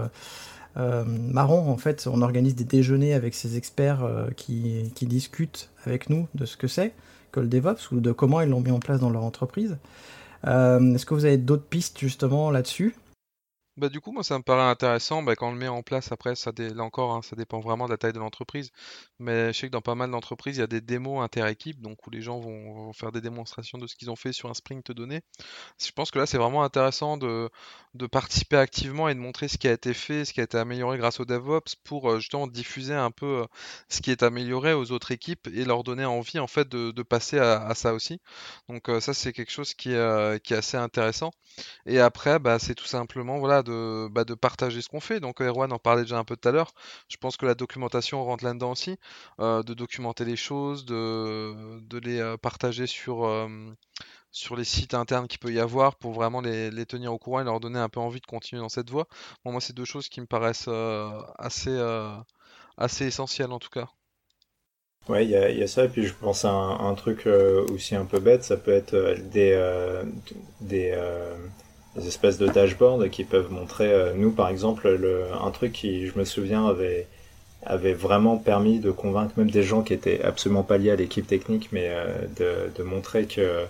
marron, en fait, on organise des déjeuners avec ces experts qui, qui, discutent avec nous de ce que c'est que le DevOps ou de comment ils l'ont mis en place dans leur entreprise. Euh, est-ce que vous avez d'autres pistes justement là-dessus? Bah, du coup, moi, ça me paraît intéressant. Bah, quand on le met en place, après, ça là encore, hein, ça dépend vraiment de la taille de l'entreprise. Mais je sais que dans pas mal d'entreprises, il y a des démos inter-équipes, donc où les gens vont, faire des démonstrations de ce qu'ils ont fait sur un sprint donné. Je pense que là, c'est vraiment intéressant de, participer activement et de montrer ce qui a été fait, ce qui a été amélioré grâce au DevOps pour euh, justement diffuser un peu euh, ce qui est amélioré aux autres équipes et leur donner envie, en fait, de, passer à, ça aussi. Donc, euh, ça, c'est quelque chose qui est, qui est assez intéressant. Et après, bah, c'est tout simplement, voilà, de, bah, de partager ce qu'on fait. Donc Erwan en parlait déjà un peu tout à l'heure. Je pense que la documentation rentre là-dedans aussi, euh, de documenter les choses, de, de les euh, partager sur, euh, sur les sites internes qu'il peut y avoir pour vraiment les, tenir au courant et leur donner un peu envie de continuer dans cette voie. Bon, moi, c'est deux choses qui me paraissent assez, assez essentielles en tout cas. Ouais, il y a, y a, ça, et puis je pense à un, truc aussi un peu bête, ça peut être des, des, des espèces de dashboards qui peuvent montrer, euh, nous par exemple, le, un truc qui, je me souviens, avait, avait vraiment permis de convaincre même des gens qui étaient absolument pas liés à l'équipe technique, mais euh, de, de, montrer que,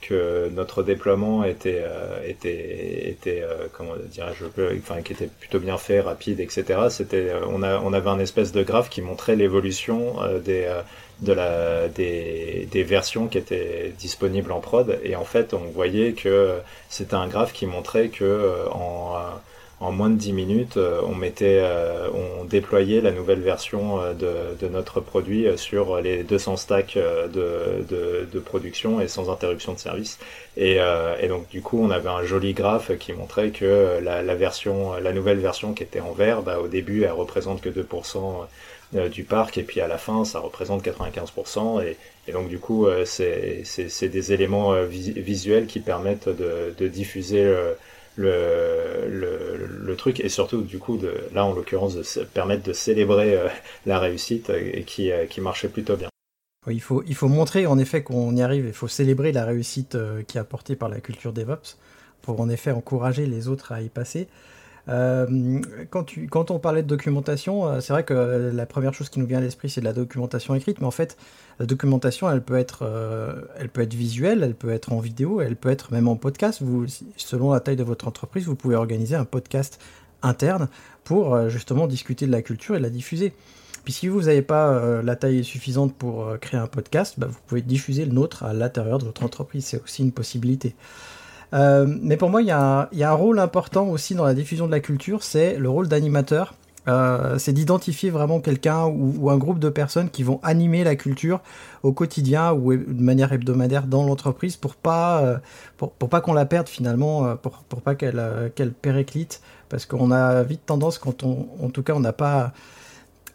que notre déploiement était, euh, était, était comment dirais-je, enfin, qui était plutôt bien fait, rapide, etc. C'était, on, a, on avait un espèce de graphe qui montrait l'évolution des de la, des, des, versions qui étaient disponibles en prod. Et en fait, on voyait que c'était un graphe qui montrait que euh, en, en moins de 10 minutes, euh, on mettait, euh, on déployait la nouvelle version de, de notre produit sur les 200 stacks de, de, de, production et sans interruption de service. Et, et, donc du coup, on avait un joli graphe qui montrait que la, la version, la nouvelle version qui était en vert, bah, au début, elle représente que 2% euh, du parc, et puis à la fin, ça représente 95%, et, donc du coup, euh, c'est des éléments euh, visuels qui permettent de, diffuser le, le, truc, et surtout du coup, là en l'occurrence, de permettre de célébrer la réussite, et qui, qui marchait plutôt bien. il, faut, il faut montrer en effet qu'on y arrive, il faut célébrer la réussite qui est apportée par la culture DevOps, pour en effet encourager les autres à y passer. Euh, quand, on parlait de documentation, euh, c'est vrai que la première chose qui nous vient à l'esprit, c'est de la documentation écrite, mais en fait, la documentation, elle peut être, euh, elle peut être visuelle, elle peut être en vidéo, elle peut être même en podcast. Selon la taille de votre entreprise, vous pouvez organiser un podcast interne pour justement discuter de la culture et la diffuser. Puis si vous n'avez pas la taille suffisante pour créer un podcast, bah, vous pouvez diffuser le nôtre à l'intérieur de votre entreprise. C'est aussi une possibilité. Mais pour moi, il y, a un rôle important aussi dans la diffusion de la culture, c'est le rôle d'animateur. c'est d'identifier vraiment quelqu'un ou, un groupe de personnes qui vont animer la culture au quotidien ou de manière hebdomadaire dans l'entreprise pour pas pour, pas qu'on la perde finalement pour, pour pas qu'elle qu'elle périclite parce qu'on a vite tendance quand on en tout cas on n'a pas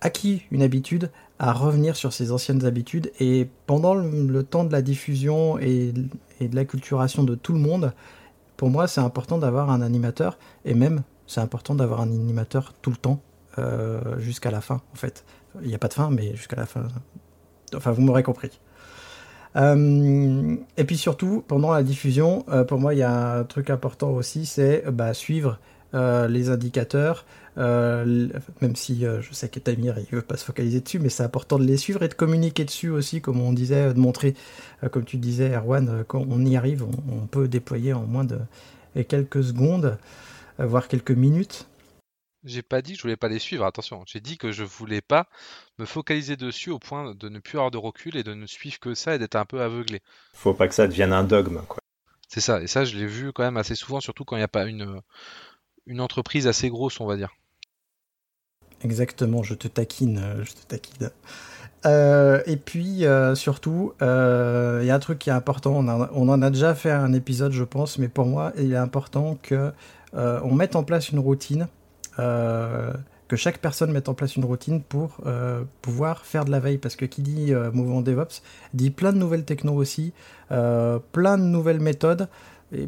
acquis une habitude à revenir sur ses anciennes habitudes. Et pendant le, temps de la diffusion et, de l'acculturation de tout le monde, pour moi, c'est important d'avoir un animateur. Et même, c'est important d'avoir un animateur tout le temps, euh, jusqu'à la fin, en fait. Il n'y a pas de fin, mais jusqu'à la fin. Enfin, vous m'aurez compris. Euh, et puis surtout, pendant la diffusion, euh, pour moi, il y a un truc important aussi, c'est bah, suivre les indicateurs, euh, même si euh, je sais que Tamir il veut pas se focaliser dessus, mais c'est important de les suivre et de communiquer dessus aussi, comme on disait, de montrer, euh, comme tu disais, Erwan, quand on y arrive, on, peut déployer en moins de quelques secondes, voire quelques minutes. J'ai pas dit que je voulais pas les suivre, attention. J'ai dit que je voulais pas me focaliser dessus au point de ne plus avoir de recul et de ne suivre que ça et d'être un peu aveuglé. Faut pas que ça devienne un dogme, quoi. C'est ça, et ça je l'ai vu quand même assez souvent, surtout quand il n'y a pas une, une entreprise assez grosse, on va dire. Exactement, je te taquine, euh, je te taquine. Euh, et puis euh, surtout, il y a un truc qui est important. On, en a déjà fait un épisode, je pense, mais pour moi, il est important que on mette en place une routine, que chaque personne mette en place une routine pour pouvoir faire de la veille. Parce que qui dit mouvement DevOps dit plein de nouvelles techno aussi, plein de nouvelles méthodes. Et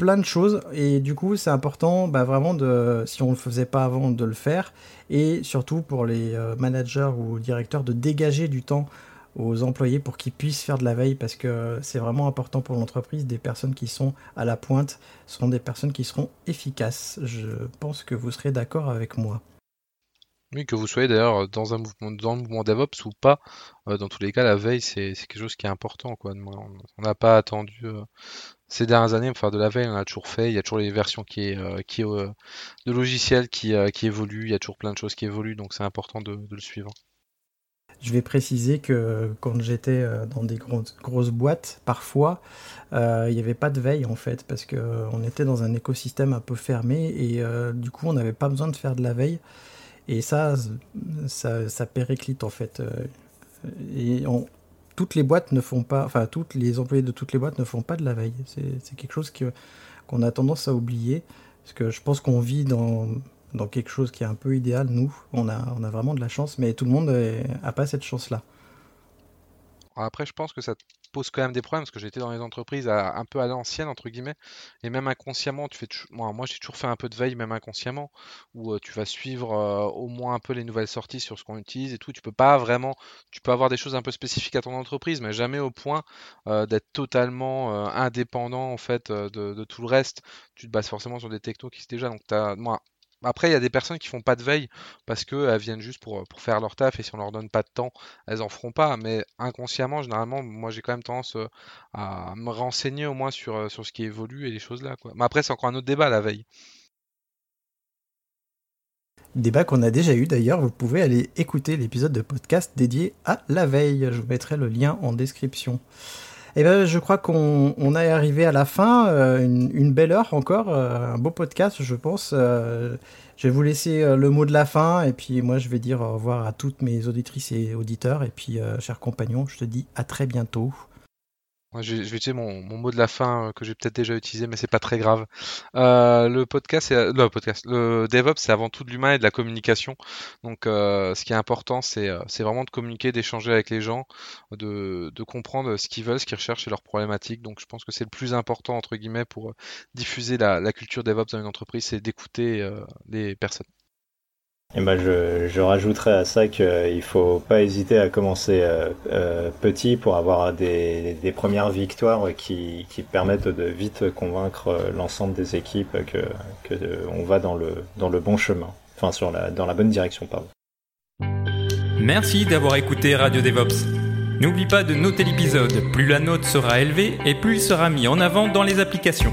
plein de choses et du coup c'est important bah, vraiment de si on le faisait pas avant de le faire et surtout pour les euh, managers ou directeurs de dégager du temps aux employés pour qu'ils puissent faire de la veille parce que c'est vraiment important pour l'entreprise des personnes qui sont à la pointe sont des personnes qui seront efficaces je pense que vous serez d'accord avec moi oui, que vous soyez d'ailleurs dans un mouvement, dans le mouvement DevOps ou pas, euh, dans tous les cas, la veille, c'est quelque chose qui est important. Quoi. On n'a pas attendu euh, ces dernières années faire de la veille, on a toujours fait. Il y a toujours les versions qui euh, qui de logiciels qui, qui évoluent. Il y a toujours plein de choses qui évoluent, donc c'est important de, le suivre. Je vais préciser que quand j'étais dans des grosses, grosses boîtes, parfois, il n'y avait pas de veille en fait, parce qu'on était dans un écosystème un peu fermé et du coup, on n'avait pas besoin de faire de la veille. Et ça, ça, périclite en fait. Euh, et toutes les boîtes ne font pas, enfin, toutes les employés de toutes les boîtes ne font pas de la veille. C'est quelque chose qu'on a tendance à oublier. Parce que je pense qu'on vit dans, quelque chose qui est un peu idéal, nous. On a, on a vraiment de la chance, mais tout le monde n'a pas cette chance-là. Après, je pense que ça pose quand même des problèmes parce que j'étais dans les entreprises un peu à l'ancienne entre guillemets et même inconsciemment tu fais moi, moi j'ai toujours fait un peu de veille même inconsciemment où tu vas suivre au moins un peu les nouvelles sorties sur ce qu'on utilise et tout. Tu peux pas vraiment tu peux avoir des choses un peu spécifiques à ton entreprise mais jamais au point d'être totalement indépendant en fait de, tout le reste. Tu te bases forcément sur des technos qui sont déjà donc as, moi après, il y a des personnes qui font pas de veille parce qu'elles viennent juste pour, pour faire leur taf et si on leur donne pas de temps, elles en feront pas. Mais inconsciemment, généralement, moi j'ai quand même tendance euh, à me renseigner au moins sur, euh, sur ce qui évolue et les choses là. Mais après, c'est encore un autre débat la veille. Débat qu'on a déjà eu d'ailleurs, vous pouvez aller écouter l'épisode de podcast dédié à la veille. Je vous mettrai le lien en description. Eh ben, je crois qu'on est arrivé à la fin, euh, une, belle heure encore, euh, un beau podcast, je pense. Euh, je vais vous laisser le mot de la fin, et puis moi, je vais dire au revoir à toutes mes auditrices et auditeurs, et puis, chers compagnons, je te dis à très bientôt. Je vais, utiliser mon, mot de la fin euh, que j'ai peut-être déjà utilisé, mais c'est pas très grave. Euh, le podcast, c'est, le podcast, le DevOps, c'est avant tout de l'humain et de la communication. Donc, euh, ce qui est important, c'est, c'est vraiment de communiquer, d'échanger avec les gens, de, de comprendre ce qu'ils veulent, ce qu'ils recherchent et leurs problématiques. Donc, je pense que c'est le plus important entre guillemets pour diffuser la, la culture DevOps dans une entreprise, c'est d'écouter les personnes. Et ben je, je rajouterais à ça qu'il ne faut pas hésiter à commencer euh, euh, petit pour avoir des, premières victoires qui, permettent de vite convaincre euh, l'ensemble des équipes que, que va dans le, dans le bon chemin, enfin sur la, dans la bonne direction. Pardon. Merci d'avoir écouté Radio DevOps. N'oublie pas de noter l'épisode, plus la note sera élevée et plus il sera mis en avant dans les applications.